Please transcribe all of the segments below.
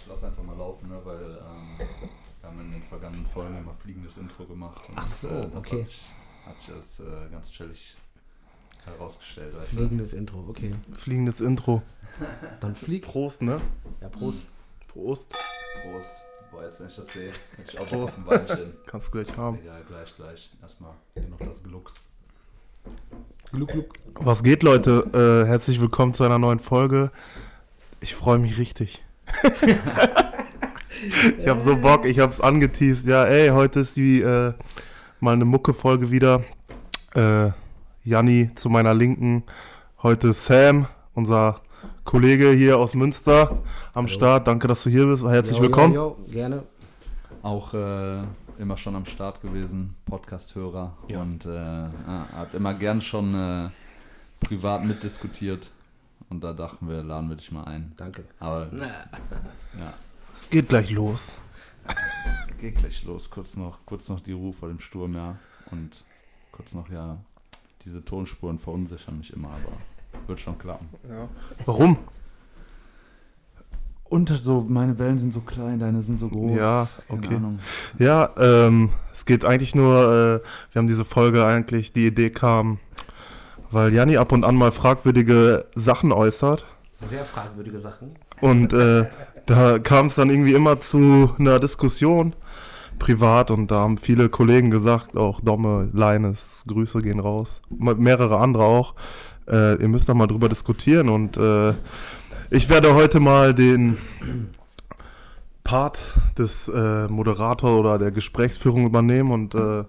ich lasse einfach mal laufen, ne, weil ähm, wir haben in den vergangenen Folgen immer fliegendes Intro gemacht. Und, Ach so, äh, das okay. Hat sich, hat sich als äh, ganz chillig herausgestellt. Weißt du? Fliegendes Intro, okay. Fliegendes Intro. Dann flieg. Prost, ne? Ja, Prost. Prost. Prost. Boah, jetzt wenn ich das sehe, hätte ich auch auf ein Weinchen. Kannst du gleich haben. Egal, gleich, gleich. Erstmal hier noch das Glucks. Gluck, gluck. Was geht, Leute? Äh, herzlich willkommen zu einer neuen Folge. Ich freue mich richtig. Ich habe so Bock, ich habe es angeteased. Ja, ey, heute ist die äh, mal eine Mucke-Folge wieder. Äh, Janni zu meiner Linken. Heute Sam, unser Kollege hier aus Münster am Start. Danke, dass du hier bist. Herzlich Jo, willkommen. Jo, jo, gerne. Auch äh, immer schon am Start gewesen, Podcast-Hörer. Ja. Und äh, ah, hat immer gern schon äh, privat mitdiskutiert. Und da dachten wir, laden wir dich mal ein. Danke. Aber ja, Es geht gleich los. geht gleich los. Kurz noch, kurz noch die Ruhe vor dem Sturm, ja. Und kurz noch, ja, diese Tonspuren verunsichern mich immer, aber wird schon klappen. Warum? Und so, meine Wellen sind so klein, deine sind so groß. Ja, Keine okay. Ahnung. Ja, ähm, es geht eigentlich nur, äh, wir haben diese Folge eigentlich, die Idee kam, weil Janni ab und an mal fragwürdige Sachen äußert. Sehr fragwürdige Sachen. Und äh, da kam es dann irgendwie immer zu einer Diskussion privat und da haben viele Kollegen gesagt, auch Domme, Leines, Grüße gehen raus, me- mehrere andere auch, äh, ihr müsst da mal drüber diskutieren und äh, ich werde heute mal den Part des äh, Moderator oder der Gesprächsführung übernehmen und äh,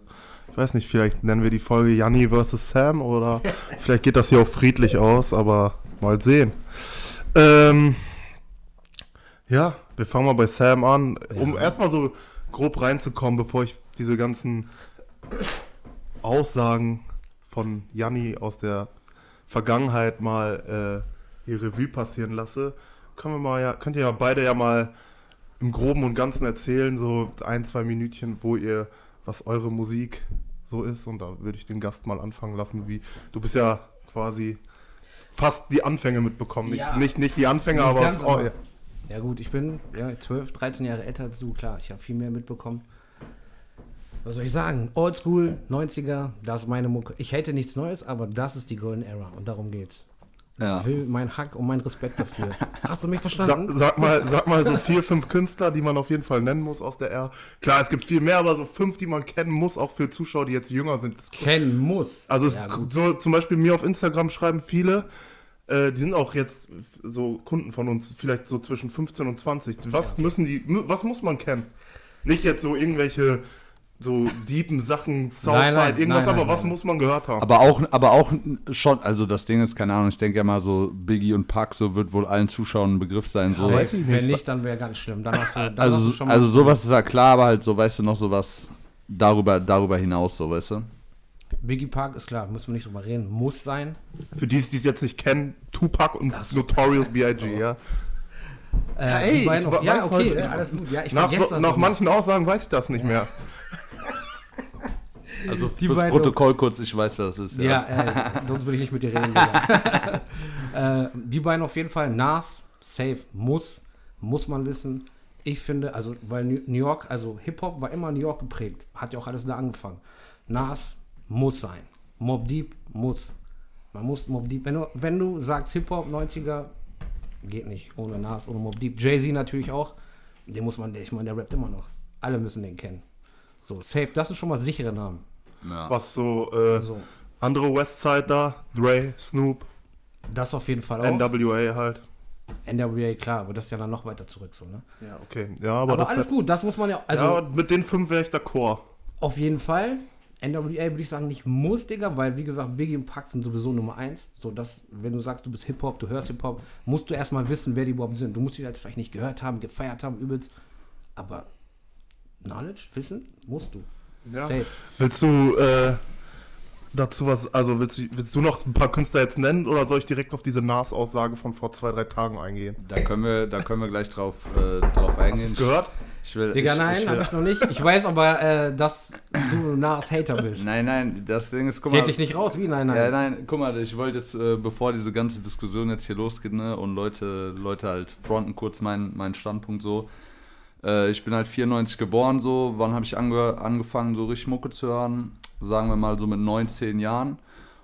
ich weiß nicht, vielleicht nennen wir die Folge Janni vs. Sam oder vielleicht geht das hier auch friedlich aus, aber mal sehen. Ähm, ja, wir fangen mal bei Sam an, um Ja. erstmal so grob reinzukommen, bevor ich diese ganzen Aussagen von Janni aus der Vergangenheit mal äh, hier Revue passieren lasse. Können wir mal ja, könnt ihr ja beide ja mal im Groben und Ganzen erzählen, so ein, zwei Minütchen, wo ihr, was eure Musik so ist. Und da würde ich den Gast mal anfangen lassen, wie du bist ja quasi fast die Anfänge mitbekommen. Nicht, Ja. nicht, nicht die Anfänge, Nicht aber oh, ja. Ja gut, ich bin ja, 12, 13 Jahre älter als du, klar. Ich habe viel mehr mitbekommen. Was soll ich sagen? Oldschool, 90er, das ist meine Mucke. Ich hätte nichts Neues, aber das ist die Golden Era und darum geht's. Ja. Ich will meinen Hack und meinen Respekt dafür. Hast du mich Sag, verstanden? sag, mal, sag mal so vier, fünf Künstler, die man auf jeden Fall nennen muss aus der R. Klar, es gibt viel mehr, aber so fünf, die man kennen muss, auch für Zuschauer, die jetzt jünger sind. Kennen muss. Also ja, gut. so zum Beispiel mir auf Instagram schreiben viele, äh, die sind auch jetzt so Kunden von uns, vielleicht so zwischen 15 und 20. Was müssen die, was muss man kennen? Nicht jetzt so irgendwelche so deepen Sachen, Southside, nein, irgendwas, nein, aber nein, was nein. muss man gehört haben? Aber auch, aber auch schon, also das Ding ist, keine Ahnung, ich denke ja mal so, Biggie und Pac, so wird wohl allen Zuschauern ein Begriff sein. So. weiß ich Wenn nicht. nicht, dann wäre ganz schlimm. Dann hast du, dann hast du Also, also sowas ist ja klar, aber halt so, weißt du, noch sowas darüber, darüber hinaus, so, weißt du? Biggie Park ist klar, müssen wir nicht drüber reden. Muss sein. Für die, die es jetzt nicht kennen, Tupac und so. Notorious B.I.G., ja. Äh, Ja, ey, die beiden ich auf, ja, okay, heute- ich- alles gut. Ja, ich Nach, so, nach manchen Aussagen weiß ich das nicht mehr. Also Die fürs Protokoll kurz, ich weiß, wer das ist. Ja, äh, sonst würde ich nicht mit dir reden. Äh, die beiden auf jeden Fall. Nas, safe, muss, muss man wissen. Ich finde, also, weil New York, also Hip-Hop war immer New York geprägt. Hat ja auch alles da angefangen. Nas muss sein. Mob Deep muss. Man muss Mob Deep, wenn du, wenn du sagst Hip-Hop 90er, geht nicht. Ohne Nas, ohne Mob Deep. Jay-Z natürlich auch. Den muss man, ich meine, der rappt immer noch. Alle müssen den kennen. So, safe, das sind schon mal sichere Namen. Ja. Was so, äh, So, andere Westside da, Dre, Snoop, das auf jeden Fall auch. NWA halt. NWA, klar, aber das ist ja dann noch weiter zurück so, ne? Ja, okay. Ja, aber, Aber, das alles gut, das muss man ja, also ja, mit den fünf wäre ich d'accord. auf jeden Fall. NWA würde ich sagen, nicht muss, Digga, weil wie gesagt, Biggie und Pac sind sowieso Nummer eins. So, dass, wenn du sagst, du bist Hip-Hop, du hörst Hip-Hop, musst du erstmal wissen, wer die überhaupt sind. Du musst die jetzt vielleicht nicht gehört haben, gefeiert haben, übelst. Aber Knowledge, Wissen, musst du. Ja. Safe. Willst du äh, dazu was, also willst du, willst du noch ein paar Künstler jetzt nennen oder soll ich direkt auf diese Nas-Aussage von vor zwei, drei Tagen eingehen? Da können wir, da können wir gleich drauf, äh, drauf Hast du eingehen. es gehört? Ich will, Digga, ich, nein, ich hab ich noch nicht. Ich weiß aber, äh, dass du Nas Hater bist. Nein, nein, das Ding ist, guck mal. Red dich nicht raus, wie? Nein, nein. Ja, nein, guck mal, ich wollte jetzt, äh, bevor diese ganze Diskussion jetzt hier losgeht, ne, und Leute, Leute halt fronten kurz meinen meinen Standpunkt so. Äh, ich bin halt 94 geboren, so. Wann habe ich ange angefangen, so richtig Mucke zu hören? Sagen wir mal so mit 19 Jahren.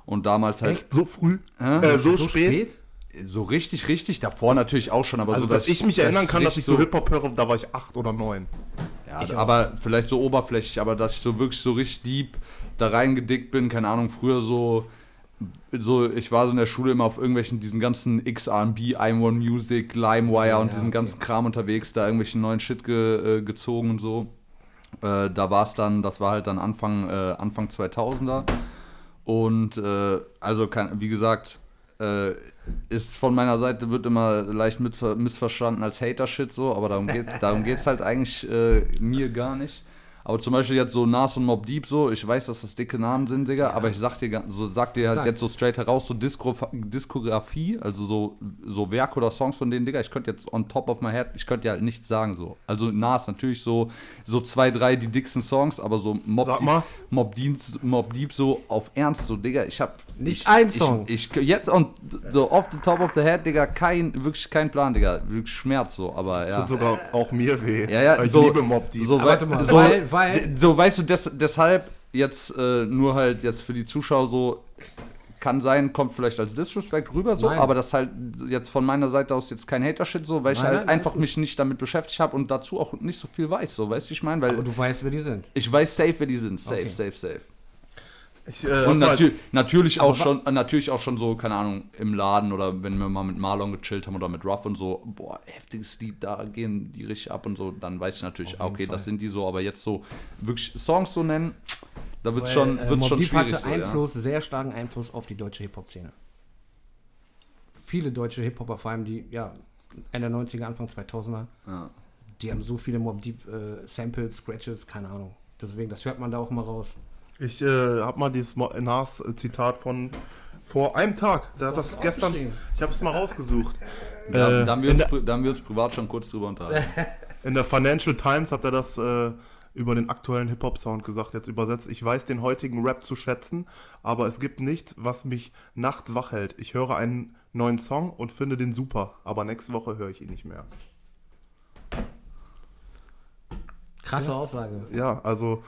Und damals halt. Echt? So früh? Äh, so, so spät? spät? So richtig, richtig, davor natürlich auch schon, aber Also, so, dass ich mich erinnern kann, dass ich so Hip-Hop höre, da war ich acht oder neun. Ja, Ich auch. aber vielleicht so oberflächlich, aber dass ich so wirklich so richtig deep da reingedickt bin, keine Ahnung, früher so, so, ich war so in der Schule immer auf irgendwelchen, diesen ganzen XRB, I'm One Music, LimeWire und Ja, diesen okay. ganzen Kram unterwegs, da irgendwelchen neuen Shit ge, äh, gezogen und so. Äh, da war es dann, das war halt dann Anfang, äh, Anfang 2000er. Und äh, also, kann, wie gesagt, äh, ist von meiner Seite, wird immer leicht mit, missverstanden als Hater-Shit so, aber darum geht darum geht's halt eigentlich äh, mir gar nicht. Aber zum Beispiel jetzt so Nas und Mob Deep so, ich weiß, dass das dicke Namen sind, Digga, aber ich sag dir, so, sag dir halt Sag. jetzt so straight heraus, so Diskro Diskografie, also so, so Werke oder Songs von denen, Digga, ich könnte jetzt on top of my head, ich könnte dir halt nichts sagen so. Also Nas natürlich so, so zwei, drei die dicksten Songs, aber so Mob Sag Deep, mal. Mob Deep, Mob Deep so auf Ernst so, Digga, ich hab Nicht ich, ein ich, Song. Ich, jetzt und so off the top of the head, Digga, kein, wirklich kein Plan, Digga, wirklich Schmerz so, aber ja. Tut sogar auch mir weh. Ja, ja, ich so- liebe Mob Deep. So, warte mal, so, weil- weil- d- so weißt du, des, deshalb jetzt äh, nur halt jetzt für die Zuschauer so kann sein, kommt vielleicht als Disrespect rüber so, Nein. aber das halt jetzt von meiner Seite aus jetzt kein Hater-Shit so, weil ich Nein, halt nein, einfach mich nicht damit beschäftigt habe und dazu auch nicht so viel weiß, so, weißt du, wie ich meine? Weil Aber du weißt, wer die sind. ich weiß safe, wer die sind, safe, Okay. safe, safe. Ich, äh, Und natür natürlich, auch schon, äh, natürlich auch schon so, keine Ahnung, im Laden oder wenn wir mal mit Marlon gechillt haben oder mit Ruff und so, boah, heftiges Lied, da gehen die richtig ab und so, dann weiß ich natürlich, okay, Fall. das sind die so, aber jetzt so wirklich Songs so nennen, da wird Weil, schon, äh, wird's Mobb schon Deep schwierig. hatte So, ja. Einfluss, sehr starken Einfluss auf die deutsche Hip-Hop-Szene. Viele deutsche Hip-Hopper, vor allem die, ja, Ende 90er, Anfang 2000er, Ja. die haben so viele Mob Deep äh, Samples, Scratches, keine Ahnung. Deswegen, das hört man da auch mal raus. Ich äh, habe mal dieses Nas-Zitat von vor einem Tag. Der hat das, gestern. Ich habe es mal rausgesucht. Da, Äh, da, haben wir in uns, der- da haben wir uns privat schon kurz drüber unterhalten. In der Financial Times hat er das äh, über den aktuellen Hip-Hop-Sound gesagt, jetzt übersetzt. Ich weiß den heutigen Rap zu schätzen, aber es gibt nichts, was mich nachts wach hält. Ich höre einen neuen Song und finde den super, aber nächste Woche höre ich ihn nicht mehr. Krasse Aussage. Ja, also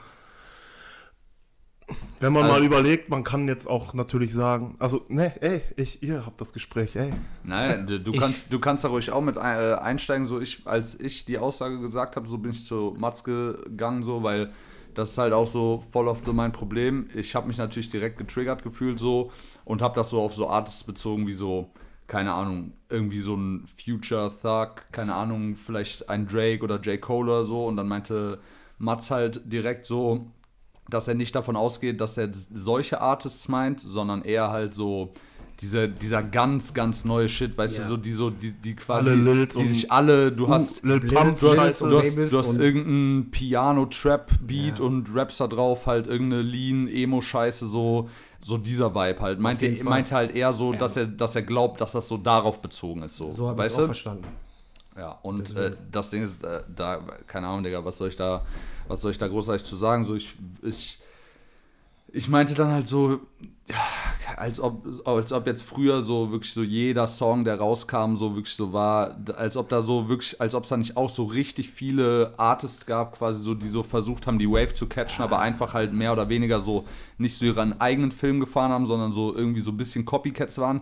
wenn man Also- mal überlegt, man kann jetzt auch natürlich sagen, also ne, ey, ich, ihr habt das Gespräch, ey. Nein, du, du kannst, du kannst da ruhig auch mit äh, einsteigen. So ich, als ich die Aussage gesagt habe, so bin ich zu Mats gegangen, so, weil das ist halt auch so voll oft so mein Problem. Ich habe mich natürlich direkt getriggert gefühlt so und habe das so auf so Artists bezogen wie so, keine Ahnung, irgendwie so ein Future Thug, keine Ahnung, vielleicht ein Drake oder J. Cole oder so. Und dann meinte Mats halt direkt so, dass er nicht davon ausgeht, dass er solche Artists meint, sondern eher halt so diese, dieser ganz, ganz neue Shit, weißt Ja. du, so die so, die, die quasi, Alle die und- sich alle, du hast, Lil Pump, du hast, du hast, du hast irgendeinen Piano-Trap-Beat Ja. und Raps da drauf, halt irgendeine Lean-Emo-Scheiße, so, so dieser Vibe halt. Meinte, jeden Fall. meinte halt eher so, Ja. dass er, dass er glaubt, dass das so darauf bezogen ist, so. So habe ich auch du? verstanden. Ja, und äh, das Ding ist, äh, da, keine Ahnung, Digga, was soll ich da, was soll ich da großartig zu sagen? So, ich, ich, ich meinte dann halt so, ja, als ob, als ob jetzt früher so wirklich so jeder Song, der rauskam, so wirklich so war, als ob da so wirklich, als ob es da nicht auch so richtig viele Artists gab, quasi so, die so versucht haben, die Wave zu catchen, aber einfach halt mehr oder weniger so nicht so ihren eigenen Film gefahren haben, sondern so irgendwie so ein bisschen Copycats waren.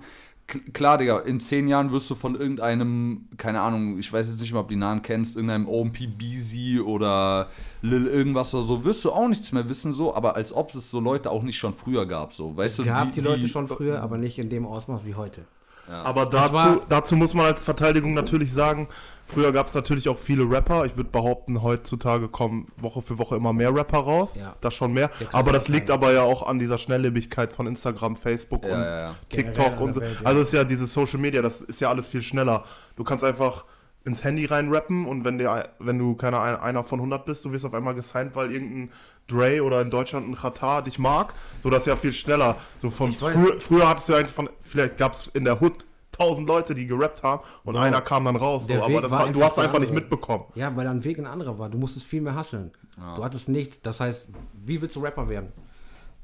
Klar, Digga, in zehn Jahren wirst du von irgendeinem, keine Ahnung, ich weiß jetzt nicht mal, ob du die Namen kennst, irgendeinem OMP Beezy oder Lil irgendwas oder so, wirst du auch nichts mehr wissen, so, aber als ob es so Leute auch nicht schon früher gab, so, weißt Es du? gab die, Leute schon früher, aber nicht in dem Ausmaß wie heute. Aber Das dazu, war- dazu muss man als Verteidigung natürlich sagen, früher gab es natürlich auch viele Rapper. Ich würde behaupten, heutzutage kommen Woche für Woche immer mehr Rapper raus. Ja. Das schon mehr. Aber das sein. liegt aber ja auch an dieser Schnelllebigkeit von Instagram, Facebook Ja, und ja, ja. Generell TikTok und so. Welt, ja. Also ist ja dieses Social Media, das ist ja alles viel schneller. Du kannst einfach ins Handy reinrappen und wenn, dir, wenn du keine Ein- einer von 100 bist, du wirst auf einmal gesigned, weil irgendein Dre oder in Deutschland ein Qatar dich mag. So, das ist ja viel schneller. So von früher, früher hattest du eigentlich von, vielleicht gab es in der Hood tausend Leute, die gerappt haben und Bro, einer kam dann raus. So, aber das, du hast einfach nicht mitbekommen. Ja, weil dein Weg ein anderer war. Du musstest viel mehr hasseln. Du hattest nichts. Das heißt, wie willst du Rapper werden?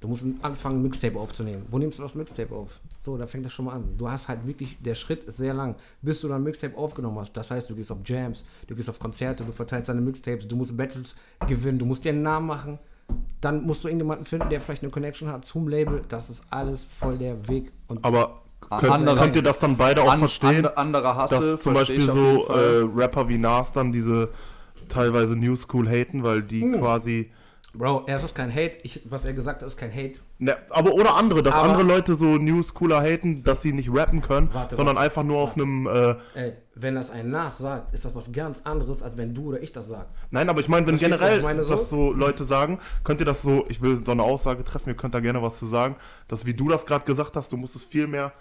Du musst anfangen, ein Mixtape aufzunehmen. Wo nimmst du das Mixtape auf? So, da fängt das schon mal an. Du hast halt wirklich, der Schritt ist sehr lang, bis du dein Mixtape aufgenommen hast. Das heißt, du gehst auf Jams, du gehst auf Konzerte, du verteilst deine Mixtapes, du musst Battles gewinnen, du musst dir einen Namen machen. Dann musst du irgendjemanden finden, der vielleicht eine Connection hat zum Label. Das ist alles voll der Weg. Und Aber könnt, andere- könnt ihr das dann beide auch An, verstehen? ande- anderer Hassel, dass zum Beispiel so äh, Rapper wie Nas dann diese teilweise New School haten, weil die Hm. quasi. Bro, es ist kein Hate. Ich, was er gesagt hat, ist kein Hate. Ne, aber oder andere, dass Aber- andere Leute so New Schooler haten, dass sie nicht rappen können, Warte, sondern warte, einfach nur auf einem. Äh, Ey, wenn das ein Nas sagt, ist das was ganz anderes, als wenn du oder ich das sagst. nein, aber ich meine, wenn Verstehst generell ich meine, so? das so Leute sagen, könnt ihr das so, ich will so eine Aussage treffen, ihr könnt da gerne was zu sagen, dass wie du das gerade gesagt hast, du musst es viel mehr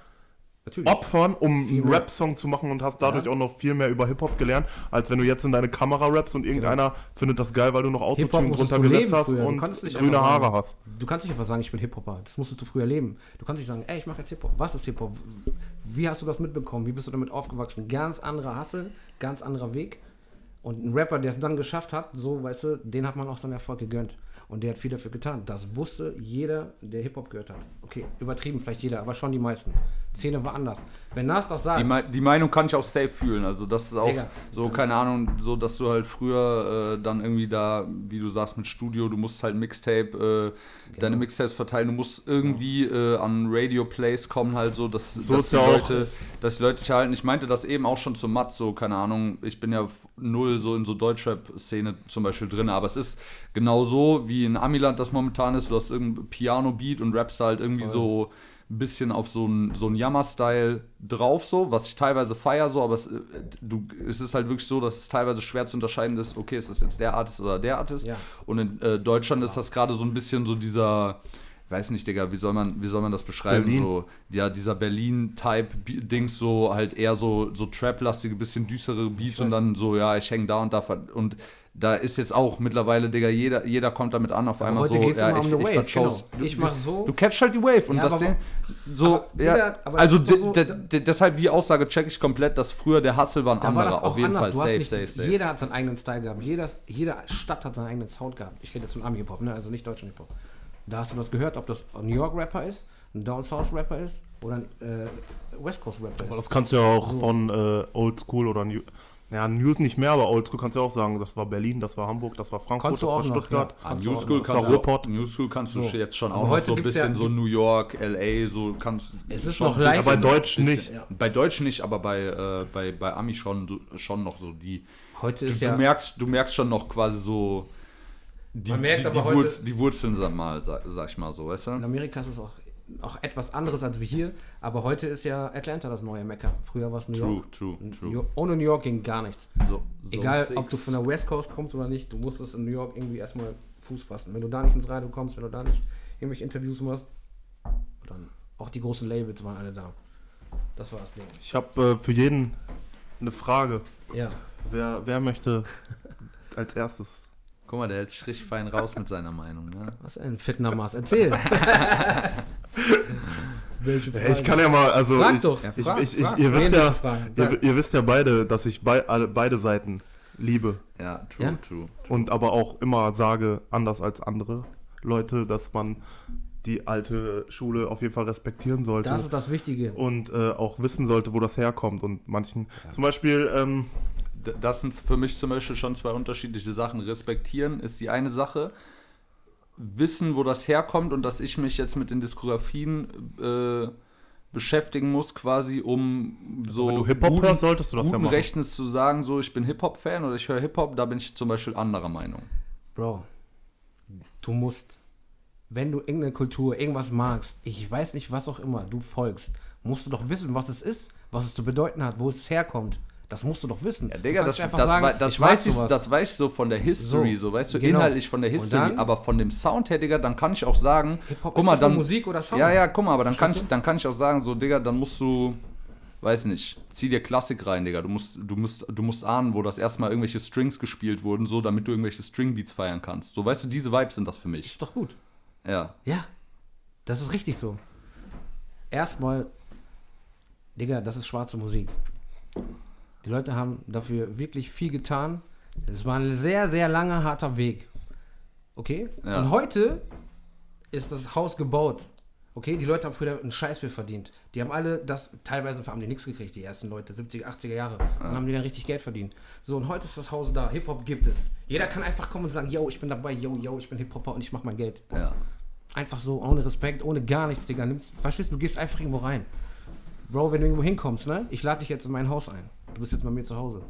Natürlich. opfern, um Viel einen. Rap-Song zu machen und hast dadurch Ja. auch noch viel mehr über Hip-Hop gelernt, als wenn du jetzt in deine Kamera rappst und irgendeiner findet das geil, weil du noch Autotune drunter gesetzt hast früher. Und grüne Haare sagen- hast. Du kannst nicht einfach sagen, ich bin Hip-Hopper. Das musstest du früher leben. Du kannst nicht sagen, ey, ich mache jetzt Hip-Hop. Was ist Hip-Hop? Wie hast du das mitbekommen? Wie bist du damit aufgewachsen? Ganz anderer Hustle, ganz anderer Weg. Und ein Rapper, der es dann geschafft hat, so, weißt du, den hat man auch seinen Erfolg gegönnt. Und der hat viel dafür getan. Das wusste jeder, der Hip-Hop gehört hat. Okay, übertrieben vielleicht jeder, aber schon die meisten. Szene war anders. Wenn Nas das sagt, Die, Mei- die Meinung kann ich auch safe fühlen. Also das ist auch Digga. so, keine Ahnung, so dass du halt früher äh, dann irgendwie da, wie du sagst, mit Studio, du musst halt Mixtape, Genau. äh, deine Mixtapes verteilen, du musst irgendwie äh, an Radio Plays kommen, halt so, dass, So dass die Leute, dass die Leute dich halten. Ich meinte das eben auch schon zu Matt, so, keine Ahnung, ich bin ja null so in so Deutschrap-Szene zum Beispiel drin, aber es ist genau so, wie in Amiland das momentan ist, du hast irgendein Piano-Beat und rappst halt irgendwie so ein bisschen auf so einen so einen Jammer-Style drauf, so, was ich teilweise feier, so, aber es, äh, du, es ist halt wirklich so, dass es teilweise schwer zu unterscheiden ist, okay, ist das jetzt der Artist oder der Artist? Ja. Und in äh, Deutschland ist das gerade so ein bisschen so dieser, weiß nicht, Digga, wie soll man, wie soll man das beschreiben? Berlin. So, ja, dieser Berlin-Type-Dings, so halt eher so, so Trap-lastige, bisschen düstere Beats und dann so, ja, ich hänge da und da und da ist jetzt auch mittlerweile, Digga, jeder, jeder kommt damit an, auf einmal heute so, geht's ja, immer ich, um ich wave, genau. du- Ich mach so. Du catchst halt die Wave und Ja, das aber Ding, so, aber, ja, Digga, aber also das so- de- de- deshalb die Aussage check ich komplett, dass früher der Hustle war ein anderer, das auch auf jeden anders. Fall, du hast safe, nicht, safe, safe. Jeder hat seinen eigenen Style gehabt. Jedes, jede Stadt hat seinen eigenen Sound gehabt. Ich rede jetzt von Ami-Hip-Hop, ne? also nicht deutschen Hip-Hop. Da hast du das gehört, ob das ein New York-Rapper ist, ein Down-South-Rapper ist oder ein äh, West Coast-Rapper Aber ist. das kannst du ja auch von äh, Old School oder New. Ja, News nicht mehr, aber Old School kannst du auch sagen, das war Berlin, das war Hamburg, das war Frankfurt, du das war noch, Stuttgart. ja. Kannst du New auch School noch. kannst Das du war Ruhrpott. New School kannst du So. jetzt schon Aber auch noch so ein bisschen ja- so New York, LA, so kannst Es ist schon noch leicht- Ja, bei bisschen- Deutsch nicht. ja. Bei Deutsch nicht, aber bei, äh, bei, bei Ami schon, schon noch so die. Heute Du, ist du, ja. merkst, du merkst schon noch quasi so die, Man merkt die, aber die, heute- Wurz, die Wurzeln, sag mal, sag, sag ich mal so, weißt in du? Amerika ist es auch, auch etwas anderes als wir hier, aber heute ist ja Atlanta das neue Mekka. Früher war es New True, York. true, true. York. Ohne New York ging gar nichts. So, so Egal, six. ob du von der West Coast kommst oder nicht, du musstest in New York irgendwie erstmal Fuß fassen. Wenn du da nicht ins Radio kommst, wenn du da nicht irgendwelche Interviews machst, dann auch die großen Labels waren alle da. Das war das Ding. Ich habe äh, für jeden eine Frage. Ja. Wer, wer möchte als erstes? Guck mal, der hält sich richtig fein raus mit seiner Meinung, ne? Was ein Fitnermaß. Erzähl. Welche Ja, ich kann ja mal, also Frag ich, doch. ich, frag, ich, ich, frag. ihr, wisst ja, ihr, ihr wisst ja beide, dass ich bei, alle, beide Seiten liebe Ja, true, Ja? true. und aber auch immer sage, anders als andere Leute, dass man die alte Schule auf jeden Fall respektieren sollte. Das ist das Wichtige. und äh, auch wissen sollte, wo das herkommt. Und manchen, zum Beispiel, ähm, Das sind für mich zum Beispiel schon zwei unterschiedliche Sachen. Respektieren ist die eine Sache. Wissen, wo das herkommt und dass ich mich jetzt mit den Diskografien äh, beschäftigen muss, quasi, um so wenn du Hip-Hop guten- solltest du das ja guten machen. Rechtens zu sagen, so ich bin Hip-Hop-Fan oder ich höre Hip-Hop, da bin ich zum Beispiel anderer Meinung. Bro, du musst, wenn du irgendeine Kultur, irgendwas magst, ich weiß nicht, was auch immer, du folgst, musst du doch wissen, was es ist, was es zu bedeuten hat, wo es herkommt. Das musst du doch wissen. Ja, Digga, das, das, einfach wei- das, ich weiß ich, das weiß ich so von der History, so, So, weißt du, genau. inhaltlich von der History, dann- aber von dem Sound her, Digga, dann kann ich auch sagen, guck mal, dann, Musik oder Sound. Ja, ja, guck mal, aber dann kann, ich, dann kann ich auch sagen, so, Digga, dann musst du, weiß nicht, zieh dir Klassik rein, Digga. Du musst, du musst, du musst ahnen, wo das erstmal irgendwelche Strings gespielt wurden, so, damit du irgendwelche Stringbeats feiern kannst. So, weißt du, diese Vibes sind das für mich. Ist doch gut. Ja. Ja, das ist richtig so. Erstmal Digga, das ist schwarze Musik. Die Leute haben dafür wirklich viel getan. Es war ein sehr, sehr langer, harter Weg. Okay? Ja. Und heute ist das Haus gebaut. Okay, die Leute haben früher einen Scheiß für verdient. Die haben alle das, teilweise haben die nichts gekriegt, die ersten Leute, 70er, 80er Jahre. Dann haben die dann richtig Geld verdient. So, und heute ist das Haus da. Hip-Hop gibt es. Jeder kann einfach kommen und sagen, yo, ich bin dabei, yo, yo, ich bin Hip-Hopper und ich mach mein Geld. Ja. Einfach so, ohne Respekt, ohne gar nichts, Digga. Nimmst, verstehst du, du gehst einfach irgendwo rein. Bro, wenn du irgendwo hinkommst, ne? Ich lade dich jetzt in mein Haus ein. Du bist jetzt bei mir zu Hause.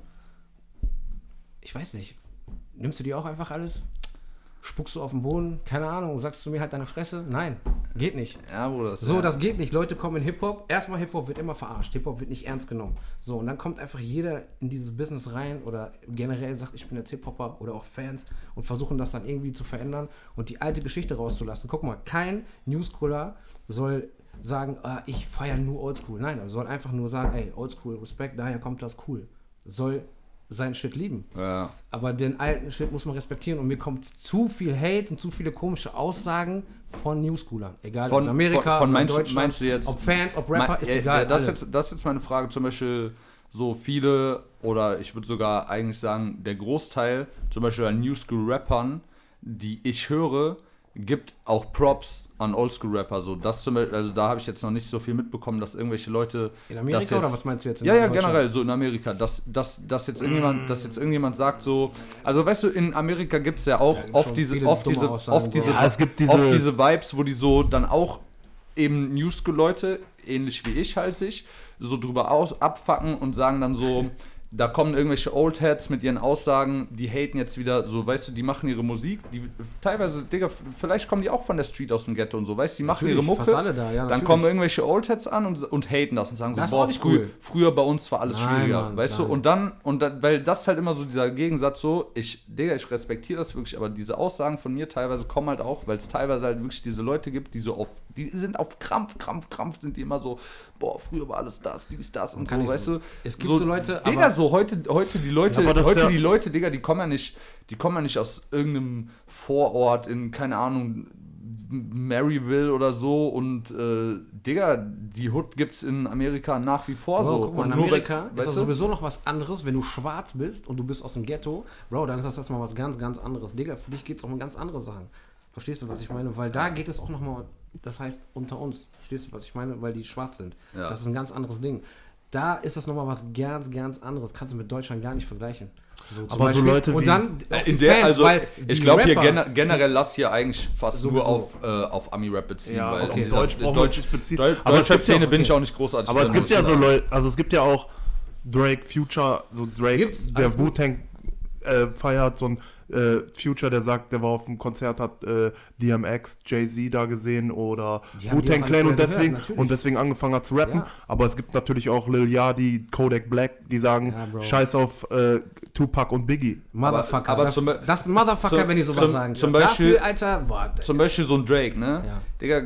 Ich weiß nicht. Nimmst du dir auch einfach alles? Spuckst du auf den Boden? Keine Ahnung. Sagst du mir halt deine Fresse? Nein, geht nicht. Ja, Bruder. Das So, ja. das geht nicht. Leute kommen in Hip-Hop. Erstmal Hip-Hop wird immer verarscht. Hip-Hop wird nicht ernst genommen. So, und dann kommt einfach jeder in dieses Business rein oder generell sagt, ich bin jetzt Hip-Hopper oder auch Fans und versuchen das dann irgendwie zu verändern und die alte Geschichte rauszulassen. Guck mal, kein Newscaller soll sagen, ah, ich feiere nur Oldschool. Nein, er soll einfach nur sagen, ey, Oldschool, Respekt, daher kommt das cool. Soll seinen Shit lieben. Ja. Aber den alten Shit muss man respektieren und mir kommt zu viel Hate und zu viele komische Aussagen von Newschoolern. Egal, Von- in Amerika, von- von in Deutschland, meinst du jetzt- ob Fans, ob Rapper, Mein- ist egal. Ja, das, ist jetzt, das ist jetzt meine Frage. Zum Beispiel so viele, oder ich würde sogar eigentlich sagen, der Großteil, zum Beispiel an New School Rappern, die ich höre, gibt auch Props an Oldschool-Rapper. So, das zum Beispiel, also da habe ich jetzt noch nicht so viel mitbekommen, dass irgendwelche Leute. In Amerika das jetzt, oder was meinst du jetzt in Ja, ja, generell, so in Amerika, dass, dass, dass, jetzt irgendjemand, dass jetzt irgendjemand sagt, so, also weißt du, in Amerika gibt es ja auch gibt's oft diese, oft diese, Aussagen, oft diese, Ja, es gibt diese- oft diese Vibes, wo die so dann auch eben New School Leute, ähnlich wie ich halt sich, so drüber aus, abfacken und sagen dann so, da kommen irgendwelche Old Heads mit ihren Aussagen, die haten jetzt wieder so, weißt du, die machen ihre Musik, die teilweise, Digga, vielleicht kommen die auch von der Street aus dem Ghetto und so, weißt du, die machen Natürlich, ihre Mucke, fast alle da, ja, dann natürlich. kommen irgendwelche Old Heads an und, und haten das und sagen Das so, boah, früher, cool. früher bei uns war alles Nein, schwieriger, Mann, weißt nein. du, und dann, und dann, weil das halt immer so dieser Gegensatz so, ich, Digga, ich respektiere das wirklich, aber diese Aussagen von mir teilweise kommen halt auch, weil es teilweise halt wirklich diese Leute gibt, die so auf, die sind auf Krampf, Krampf, Krampf, sind die immer so, boah, früher war alles das, dies, das und Kann so, ich weißt so- du. es gibt so Leute, Digga, aber- so heute, heute die Leute, Ja, heute ja- die Leute, Digga, die kommen ja nicht, die kommen ja nicht aus irgendeinem Vorort in, keine Ahnung, Maryville oder so und äh, Digga, die Hood gibt's in Amerika nach wie vor Bro, so. guck mal, und in Amerika ist weißt das du? sowieso noch was anderes, wenn du schwarz bist und du bist aus dem Ghetto. Bro, dann ist das erstmal was ganz, ganz anderes. Digga, für dich geht es auch um ganz andere Sachen. Verstehst du, was ich meine? Weil da geht es auch nochmal, das heißt unter uns. Verstehst du, was ich meine? Weil die schwarz sind. Ja. Das ist ein ganz anderes Ding. Da ist das nochmal was ganz, ganz anderes. Kannst du mit Deutschland gar nicht vergleichen. So, zum Aber so Leute und wie- dann auch Äh, In die der, Fans, also, ich glaube hier gener generell lass hier eigentlich fast nur Sowieso. auf, äh, auf Ami-Rap beziehen, Ja, weil okay. dieser Deutsch nicht beziehen. Deutsch, Aber es gibt ja auch- bin ich okay. auch nicht großartig Aber es gibt ja so. Leute, also es gibt ja auch Drake, Future, so Drake, Gibt's, der. Wu-Tang äh, feiert, so ein äh, Future, der sagt, der war auf dem Konzert, hat äh, DMX, Jay-Z da gesehen oder Wu-Tang Clan und deswegen, gehört, und deswegen angefangen hat zu rappen. Ja. Aber es gibt natürlich auch Lil Yachty, Kodak Black, die sagen, Ja, scheiß auf äh, Tupac und Biggie. Motherfucker. Aber- aber das, zum Be- das ist ein Motherfucker, zum- wenn die sowas zum- sagen. zum Beispiel- Dafür, Alter, boah, Zum Beispiel so ein Drake, ne? Ja. Digga,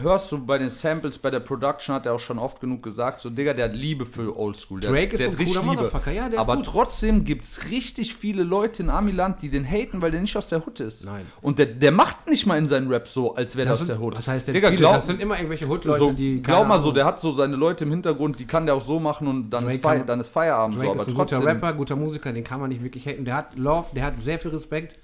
hörst du bei den Samples, bei der Production, hat er auch schon oft genug gesagt, so, Digga, der hat Liebe für Oldschool. Der, Drake ist der so hat ein richtig cooler Liebe. Motherfucker, ja, der ist Aber gut. trotzdem gibt's richtig viele Leute in Amiland, die den haten, weil der nicht aus der Hood ist. Nein. Und der, der macht nicht mal in seinen Rap so, als wäre der das aus sind, der Hood. Was heißt denn Digga, viele? glaub, das sind immer irgendwelche Hood-Leute, so, die. glaub mal so, der hat so seine Leute im Hintergrund, die kann der auch so machen und dann, Drake ist, Fei kann- dann ist Feierabend Drake so. Aber ist ein trotzdem, guter Rapper, guter Musiker, den kann man nicht wirklich haten. Der hat Love, der hat sehr viel Respekt.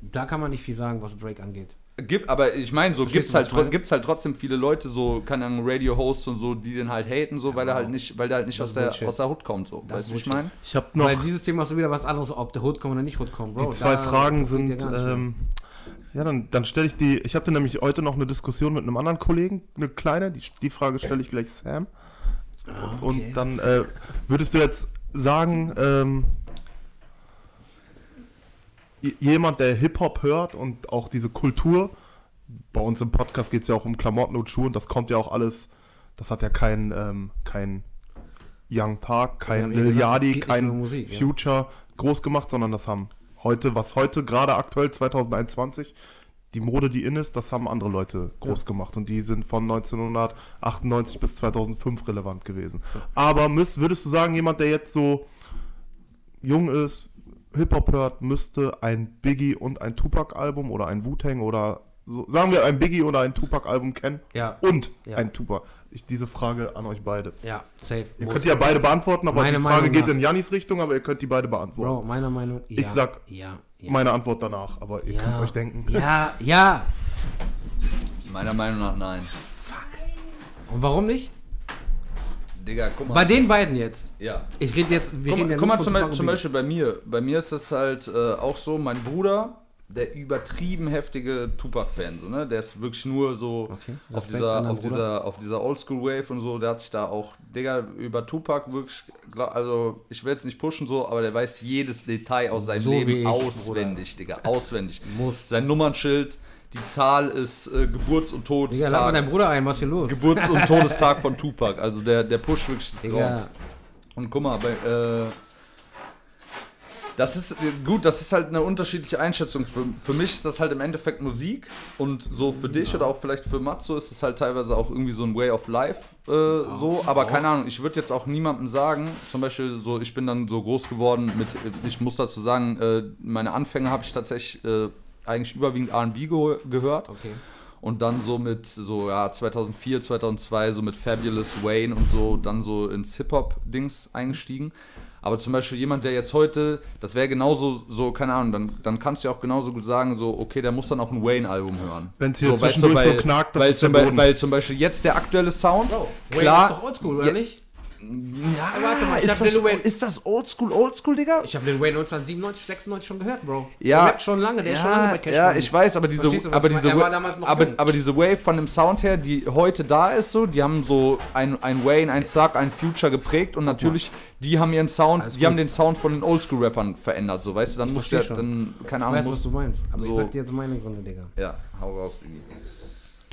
Da kann man nicht viel sagen, was Drake angeht. Gibt, aber ich meine, so Verstehst gibt's du, halt, was meine? gibt's halt trotzdem viele Leute, so, keine Ahnung, Radio-Hosts und so, die den halt haten, so, weil er halt nicht, weil der halt nicht Das aus der, Bullshit. aus der Hood kommt, so. Das weißt du, wie ich meine? Ich habe noch Weil dieses Thema ist so wieder was anderes, ob der Hood kommt oder nicht Hood kommt, Bro. die zwei Da- Fragen sind, ja ähm, ja, dann, dann stelle ich die, ich hatte nämlich heute noch eine Diskussion mit einem anderen Kollegen, eine kleine, die, die Frage stelle ich gleich Sam. Ah, okay. Und dann äh, würdest du jetzt sagen, ähm, jemand, der Hip-Hop hört und auch diese Kultur, bei uns im Podcast geht es ja auch um Klamotten und Schuhe und das kommt ja auch alles, das hat ja kein, ähm, kein Young Park, kein Lil nicht kein Musik, ja. Future groß gemacht, sondern das haben heute, was heute gerade aktuell 2021 die Mode, die in ist, das haben andere Leute groß gemacht und die sind von 1998 bis 2005 relevant gewesen. Aber müsst, würdest du sagen, jemand, der jetzt so jung ist, Hip-Hop hört, müsste ein Biggie und ein Tupac-Album oder ein Wu-Tang oder so, sagen wir ein Biggie oder ein Tupac-Album kennen Ja. und Ja. ein Tupac. Ich, diese Frage an euch beide. Ja, safe. Ihr Muss. könnt die ja beide beantworten, aber Meine die Frage Meinung geht nach. in Jannis Richtung, aber ihr könnt die beide beantworten. Bro, meiner Meinung ja, Ich sag ja, ja. Meine Antwort danach, aber ihr ja. könnt es euch denken. Ja, ja. Meiner Meinung nach nein. Und warum nicht? Digga, guck mal. Bei den beiden jetzt. ja. Ich rede jetzt, wir Guck, reden mal- ja guck mal zum, zum. Beispiel bei mir. Bei mir ist das halt äh, auch so, mein Bruder, der übertrieben heftige Tupac-Fan, so, ne? Der ist wirklich nur so Okay, auf, dieser, auf, dieser, auf dieser Oldschool-Wave und so, der hat sich da auch, Digga, über Tupac wirklich, also ich will jetzt nicht pushen so, aber der weiß jedes Detail aus seinem So Leben ich, auswendig, Digga, auswendig. Muss. Sein Nummernschild, die Zahl ist äh, Geburts- und Digga, lad mal Todestag. deinen Bruder ein, was ist hier los? Geburts- und Todestag von Tupac, also der, der pusht wirklich das Grauens. Und guck mal, bei, äh, das ist äh, gut, das ist halt eine unterschiedliche Einschätzung. Für, für mich ist das halt im Endeffekt Musik und so für dich oder auch vielleicht für Matzo ist es halt teilweise auch irgendwie so ein Way of Life äh, so. Aber keine Ahnung, ich würde jetzt auch niemandem sagen, zum Beispiel so, ich bin dann so groß geworden mit, ich muss dazu sagen, äh, meine Anfänge habe ich tatsächlich äh, eigentlich überwiegend R&B ge gehört. okay. Und dann so mit so ja 2004, 2002 so mit Fabulous Wayne und so dann so ins Hip-Hop-Dings eingestiegen. Aber zum Beispiel jemand, der jetzt heute, das wäre genauso so, keine Ahnung, dann, dann kannst du ja auch genauso gut sagen, so, okay, der muss dann auch ein Wayne-Album hören. Wenn's hier so, zwischendurch so knackt, das weil, ist zum Boden. weil zum Beispiel jetzt der aktuelle Sound, Bro, Wayne klar, ist doch oldschool, oder Ja. nicht? Ja, warte mal, ich ist, hab das, Wayne- ist das Oldschool, Oldschool, Digga? Ich habe Lil Wayne 1997, 96 schon gehört, Bro. Ja. Der rappt schon lange, der ist schon lange bei Cash Ja, ich weiß, aber diese, du, was aber ich diese? Er aber, aber diese Wave von dem Sound her, die heute da ist, so, die haben so ein, ein Wayne, ein Thug, ein Future geprägt und natürlich, die haben ihren Sound, Alles die gut. haben den Sound von den Oldschool-Rappern verändert, so, weißt du, dann musst du ja, dann, keine Ich Ahnung, weiß, was musst, du meinst. Aber ich so- sag dir jetzt meine Gründe, Digga. ja, hau raus, Digi.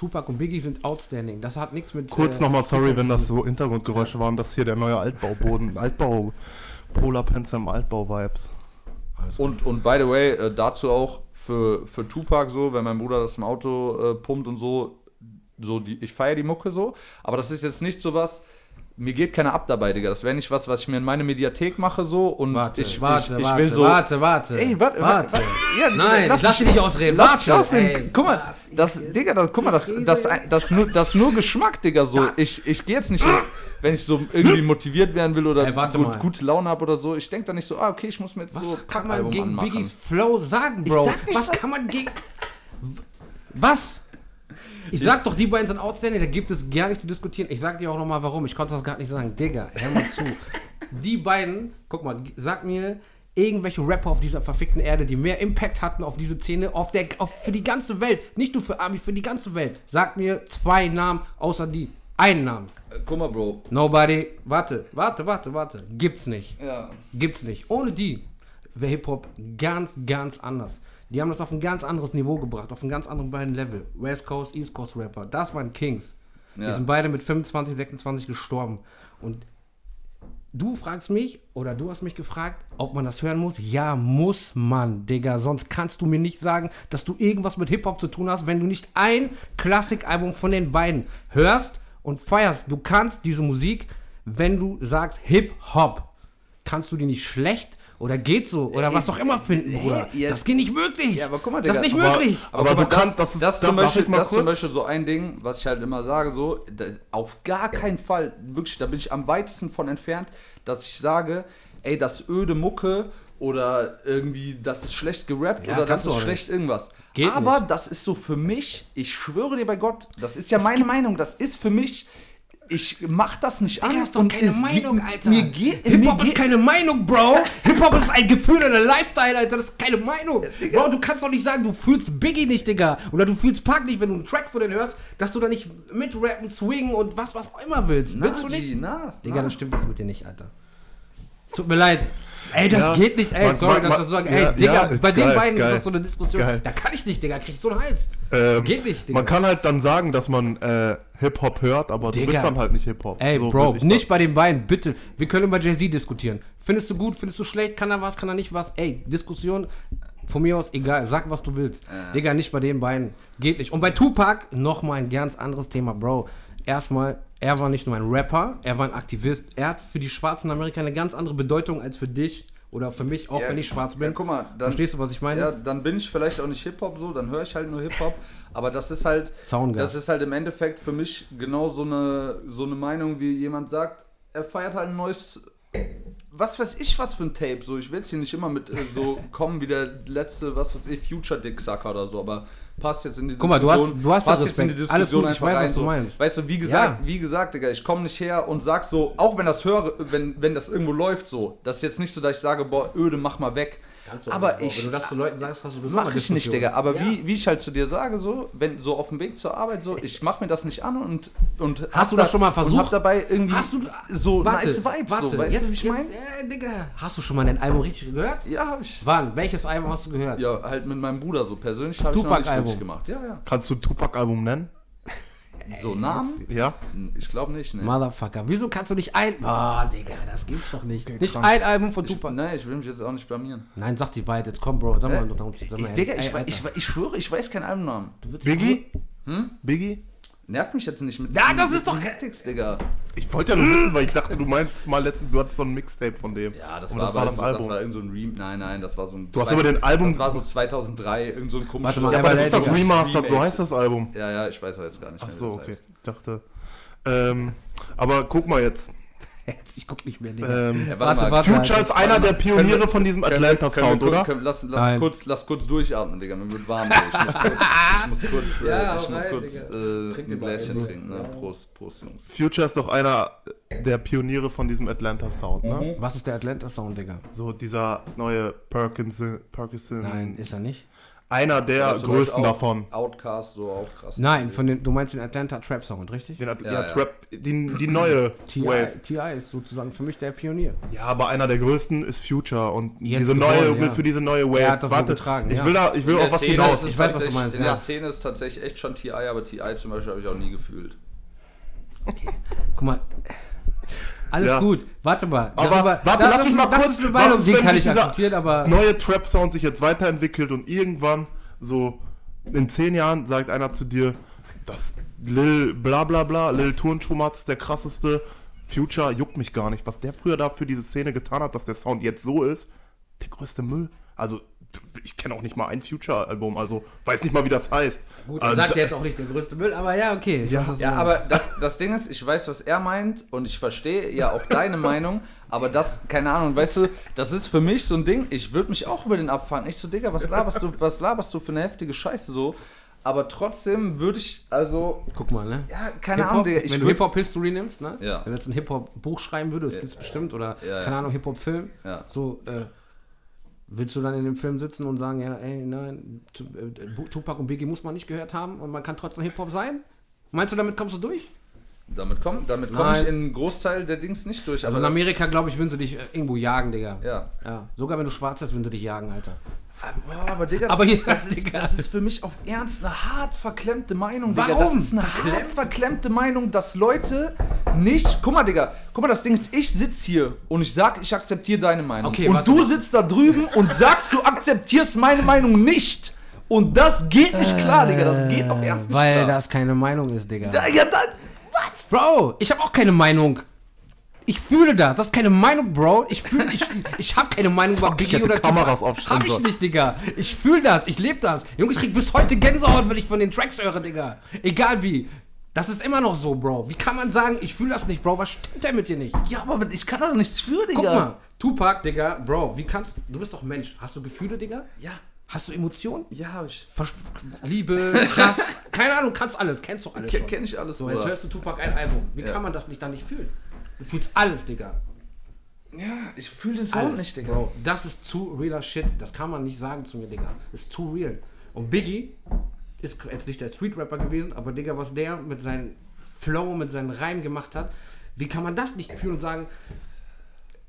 Tupac und Biggie sind outstanding. Das hat nichts mit. Kurz äh, nochmal, sorry, wenn das so Hintergrundgeräusche waren. Das hier der neue Altbauboden. Altbau. Polar Pensam Altbau-Vibes. Alles gut. Und, und by the way, äh, dazu auch für, für Tupac so, wenn mein Bruder das im Auto äh, pumpt und so, so die, ich feiere die Mucke so, aber das ist jetzt nicht so was, mir geht keiner ab dabei, Digga. Das wäre nicht was, was ich mir in meine Mediathek mache so und Warte, ich, warte, ich, ich warte, will so. warte, warte. Ey, warte, warte. Ja, Nein, lass ich lass dich- nicht ausreden. Lass Warte. dich ausreden. Ey, Guck mal, was? Das, Digga, das, guck mal, das, das, jetzt. das, nur, das nur Geschmack, Digga, so. Ich, ich gehe jetzt nicht, wenn ich so irgendwie motiviert werden will oder Ey, gut, gute Laune habe oder so, ich denke da nicht so, ah, okay, ich muss mir jetzt Was so kann man gegen anmachen. Biggies Flow sagen, Bro? sag nicht Was kann man gegen. Was? Ich sag doch, die beiden sind outstanding, da gibt es gar nichts zu diskutieren. Ich sag dir auch nochmal warum, ich konnte das gar nicht sagen. Digga, hör mal zu. Die beiden, guck mal, sag mir irgendwelche Rapper auf dieser verfickten Erde, die mehr Impact hatten auf diese Szene, auf der, auf, für die ganze Welt. Nicht nur für Ami, für die ganze Welt. Sag mir zwei Namen, außer die. Einen Namen. Äh, Guck mal, Bro. Nobody. Warte, warte, warte, warte. Gibt's nicht. Ja. Gibt's nicht. Ohne die wäre Hip-Hop ganz, ganz anders. Die haben das auf ein ganz anderes Niveau gebracht, auf einen ganz anderen beiden Level. West Coast, East Coast Rapper. Das waren Kings. Die Ja. sind beide mit 25, 26 gestorben. Und du fragst mich, oder du hast mich gefragt, ob man das hören muss. Ja, muss man, Digga. Sonst kannst du mir nicht sagen, dass du irgendwas mit Hip-Hop zu tun hast, wenn du nicht ein Klassikalbum von den beiden hörst und feierst. Du kannst diese Musik, wenn du sagst Hip-Hop, kannst du die nicht schlecht oder geht so oder was auch immer finden, Bruder. Das geht nicht möglich. Ja, aber guck mal, das ist Digga, nicht aber- möglich. Aber guck du kannst- das ist- das, da zum Beispiel, das zum kurz? Beispiel so ein Ding, was ich halt immer sage, so, auf gar keinen Fall, wirklich, da bin ich am weitesten von entfernt, dass ich sage, ey, das öde Mucke oder irgendwie, das ist schlecht gerappt Ja, oder das ist schlecht irgendwas. Geht Aber nicht. das ist so für mich, ich schwöre dir bei Gott, das ist ja meine Meinung, das ist für mich, ich mach das nicht Digga, an. das ist doch und keine Meinung, geht, Alter. Mir geht, Hip-Hop ist keine Meinung, Bro. Hip-Hop ist ein Gefühl oder ein Lifestyle, Alter. Das ist keine Meinung. Bro, du kannst doch nicht sagen, du fühlst Biggie nicht, Digga. Oder du fühlst Park nicht, wenn du einen Track von denen hörst, dass du da nicht mitrappen, swingen und was, was auch immer willst. Na, willst du nicht? Na, Digga, na. das stimmt jetzt mit dir nicht, Alter. Tut mir leid. Ey, das Ja, geht nicht, ey, man- sorry, man- dass wir so sagen, ja, ey, Digga, ja, bei den geil, beiden geil. ist das so eine Diskussion. Geil. Da kann ich nicht, Digga, krieg ich so einen Hals. Ähm, Geht nicht, Digga. Man kann halt dann sagen, dass man äh, Hip-Hop hört, aber du Digga. bist dann halt nicht Hip-Hop. Ey, So Bro, nicht bei den beiden, bitte. Wir können über Jay-Z diskutieren. Findest du gut, findest du schlecht, kann er was, kann er nicht was? Ey, Diskussion, von mir aus, egal, sag, was du willst. Digga, nicht bei den beiden. Geht nicht. Und bei Tupac, nochmal ein ganz anderes Thema, Bro. Erstmal, er war nicht nur ein Rapper, er war ein Aktivist. Er hat für die Schwarzen in Amerika eine ganz andere Bedeutung als für dich Oder für mich, auch Ja, wenn ich schwarz bin. Ja, guck mal, dann, Verstehst du, was ich meine? ja, dann bin ich vielleicht auch nicht Hip-Hop so, dann höre ich halt nur Hip-Hop. Aber das ist halt, Zaungast. das ist halt im Endeffekt für mich genau so eine, so eine Meinung, wie jemand sagt, er feiert halt ein neues, was weiß ich was für ein Tape. So, ich will jetzt hier nicht immer mit äh, so kommen wie der letzte, was weiß ich, Future Dick Sucker oder so, aber passt jetzt in die Guck mal, du hast- Diskussion. du hast passt jetzt in die Respekt. Alles Diskussion gut, ich einfach weiß, rein. was du so. meinst. Weißt du, wie gesagt, Ja. wie gesagt, Digga, ich komme nicht her und sag so, auch wenn das höre, wenn, wenn das irgendwo läuft so, das ist jetzt nicht so, dass ich sage, boah, öde, mach mal weg. Kannst du aber auch. ich Wenn du das zu Leuten sagst, hast du das Mach ich nicht, Digga. Aber ja. wie, wie ich halt zu dir sage, so, wenn so auf dem Weg zur Arbeit, so, ich mach mir das nicht an und. und Hast du das da- schon mal Und versucht? hab dabei irgendwie Hast du so warte, nice Vibes, warte, so, weißt jetzt, du, wie ich meine? jetzt, äh, Digga, hast du schon mal dein Album richtig gehört? Ja, hab ich. Wann? Welches Album hast du gehört? Ja, halt mit meinem Bruder so persönlich habe ich noch nicht Tupac-Album. wirklich gemacht. Ja, ja. Kannst du Tupac-Album nennen? So Namen? Ja? Ich glaube nicht, ne. Motherfucker, wieso kannst du nicht ein... Oh, Digga, das gibt's doch nicht. nicht krank. ein Album von Ich, Tupac. nee, ich will mich jetzt auch nicht blamieren. Nein, sag die Wahrheit, jetzt komm, Bro. Sag mal, Äh, unter uns, sag mal Ich, Digga, ich, ich, ich schwöre, ich weiß keinen Albumnamen. Biggie? Hm? Biggie? Nervt mich jetzt nicht mit. Ja, das ist doch- Tactics, Digga. Ich wollte ja nur wissen, weil ich dachte, du meinst mal letztens, du hattest so ein Mixtape von dem. Ja, das Und war, das war das so, Album. Das war irgend so ein Rem Nein, nein, das war so ein. Du hast aber den Album- Das war so 2003, irgend so ein komisches. Warte mal, Ja, aber das ist das. Remastered, so heißt das Album. Ja, ja, ich weiß aber jetzt gar nicht Ach mehr, so, wie das okay. heißt. Ich dachte. Ähm, aber guck mal jetzt. Jetzt, ich guck nicht mehr, Digga. Ähm, Ja, Warte, warte. Future ist einer der Pioniere wir- von diesem Atlanta-Sound, oder? Können, lass, lass, kurz, lass kurz durchatmen, Digga. Mir wird warm. Ich muss kurz, ich muss kurz, Ja, äh, ich muss rein, kurz äh, Trink ein Gläschen einen. trinken. Ne? Prost, Prost, Jungs. Future ist doch einer der Pioniere von diesem Atlanta-Sound, ne? Was ist der Atlanta-Sound, Digga? So dieser neue Perkinson. Nein, ist er nicht? Einer der zum größten auch davon. Outcast, so auch krass. Nein, von den, du meinst den Atlanta Trap Sound, richtig? Den At Ja, ja. Trap, die, die neue T.I. Wave. T.I. ist sozusagen für mich der Pionier. Ja, aber einer der größten ist Future und Jetzt diese geworden, neue ja. für diese neue Wave. Er hat das so getragen, ich will da, ich will auf was Szene hinaus. Ich weiß, was du meinst, In ja. der Szene ist tatsächlich echt schon TI, aber TI zum Beispiel habe ich auch nie gefühlt. Guck mal. Alles Ja. gut, warte mal. Aber Darüber- warte, lass mich mal kurz- ist was Meinung, ist, wenn kann sich ich akzeptieren, aber. neue Trap-Sound sich jetzt weiterentwickelt und irgendwann so in zehn Jahren sagt einer zu dir, das Lil bla bla bla, Lil Turnschumatz, der krasseste, Future juckt mich gar nicht. Was der früher da für diese Szene getan hat, dass der Sound jetzt so ist, der größte Müll. Also, ich kenne auch nicht mal ein Future-Album, also weiß nicht mal, wie das heißt. Gut, also, er sagt ja jetzt auch nicht der größte Müll, aber ja, okay. Ja. du Ja, aber das, das Ding ist, ich weiß, was er meint und ich verstehe ja auch deine Meinung, aber das, keine Ahnung, weißt du, das ist für mich so ein Ding, ich würde mich auch über den abfangen. Ich so, Digga, was laberst du, was laberst du für eine heftige Scheiße so? Aber trotzdem würde ich, also, Guck mal, ne? ja, keine Ahnung, Digga, ich wenn du Hip-Hop-History nimmst, ne? Ja. Wenn du jetzt ein Hip-Hop-Buch schreiben würdest, das gibt's bestimmt, oder, Ja, keine ja. Ahnung, Hip-Hop-Film, Ja. so, äh, willst du dann in dem Film sitzen und sagen, ja, ey, nein, äh, Tupac und Biggie muss man nicht gehört haben und man kann trotzdem Hip-Hop sein? Meinst du, damit kommst du durch? Damit komme damit komm Nein. ich in einen Großteil der Dings nicht durch. Also in das- Amerika, glaube ich, würden sie dich äh, irgendwo jagen, Digga. Ja. Ja. Sogar wenn du schwarz bist, würden sie dich jagen, Alter. Boah, aber Digga, Aber das, hier- das, ist, Digga. das ist für mich auf Ernst eine hart verklemmte Meinung, Digga. Das Warum? ist eine Verklemmt? hart verklemmte Meinung, dass Leute nicht. Guck mal, Digga, guck mal, das Ding ist, ich sitze hier und ich sag, ich akzeptiere deine Meinung. Okay, und warte du mal. sitzt da drüben und sagst, du akzeptierst meine Meinung nicht. Und das geht nicht klar, Digga. Das geht auf Ernst nicht Weil klar. das keine Meinung ist, Digga. Da, ja, da, was? Bro, ich habe auch keine Meinung. Ich fühle das. Das ist keine Meinung, Bro. Ich fühle, ich, ich habe keine Meinung über ich Biggie oder Kameras aufstellen Hab ich nicht, Digga. Ich fühle das. Ich lebe das. Junge, ich krieg bis heute Gänsehaut, wenn ich von den Tracks höre, Digga. Egal wie. Das ist immer noch so, Bro. Wie kann man sagen, ich fühle das nicht, Bro? Was stimmt denn mit dir nicht? Ja, aber ich kann doch nichts für, Digga. Guck mal, Tupac, Digga, Bro, wie kannst du bist doch Mensch. Hast du Gefühle, Digga? Ja, Hast du Emotionen? ja, hab ich. Vers Liebe, Hass, keine Ahnung, kannst alles, kennst doch alles schon. kenn ich alles, So, jetzt hörst du Tupac ein Album. Wie Ja. kann man das nicht dann nicht fühlen? Du fühlst alles, Digga. Ja, ich fühle den Sound nicht, Digga. Bro, das ist zu realer Shit. Das kann man nicht sagen zu mir, Digga. Ist zu real. Und Biggie ist jetzt nicht der Street-Rapper gewesen, aber Digga, was der mit seinem Flow, mit seinen Reimen gemacht hat, wie kann man das nicht fühlen und sagen,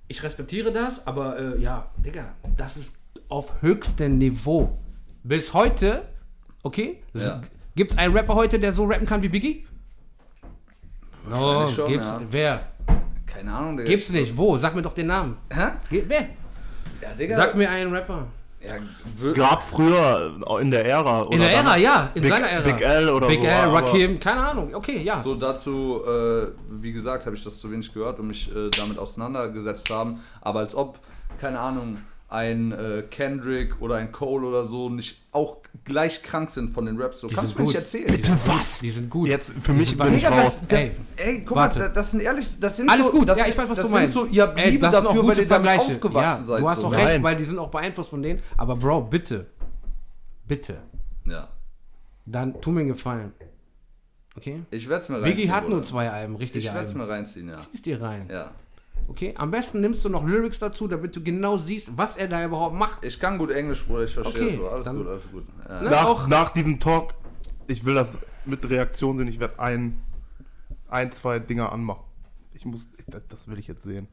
ich respektiere das, aber äh, ja, Digga, das ist auf höchstem Niveau. Bis heute, okay? Ja. Gibt es einen Rapper heute, der so rappen kann wie Biggie? No, Wahrscheinlich schon, gibt's, ja. wer? Keine Ahnung, Digga. Gibt's nicht. Wo? Sag mir doch den Namen. Hä? Ge wer? Ja, Digga. Sag mir einen Rapper. Ja, Es gab früher in der Ära. In der Ära, ja, in Big, seiner Ära. Big L oder Big so. L, aber- Rakim, keine Ahnung. Okay, ja. So dazu, äh, wie gesagt, habe ich das zu wenig gehört und mich äh, damit auseinandergesetzt haben. Aber als ob keine Ahnung, ein äh, Kendrick oder ein Cole oder so nicht auch gleich krank sind von den Raps. So Die kannst du mir nicht erzählen. Bitte was? Die sind gut. Jetzt für mich bin ich raus. das, Ey, ey, guck warte. mal, das sind ehrlich, das sind Alles so, gut, das, ja, ich weiß, was das du meinst. Sind so, ihr habt Ey, Liebe das sind auch dafür, weil gute ihr damit Vergleiche. aufgewachsen ja, seid. Du hast so. auch Nein. recht, weil die sind auch beeinflusst von denen. Aber Bro, bitte, bitte, Ja. dann tu mir einen Gefallen. Okay? Ich werde es mir reinziehen. Biggie hat nur zwei Alben, Ich richtige werde es Alben. mir reinziehen, ja. Zieh's dir rein. Ja. Okay? Am besten nimmst du noch Lyrics dazu, damit du genau siehst, was er da überhaupt macht. Ich kann gut Englisch, Bruder, ich verstehe Okay, das so. Alles dann- gut, alles gut. Ja. Ne? Nach, auch- nach diesem Talk, ich will das mit Reaktion sehen, ich werde ein, ein, zwei Dinger anmachen. Ich muss, ich, das, das will ich jetzt sehen.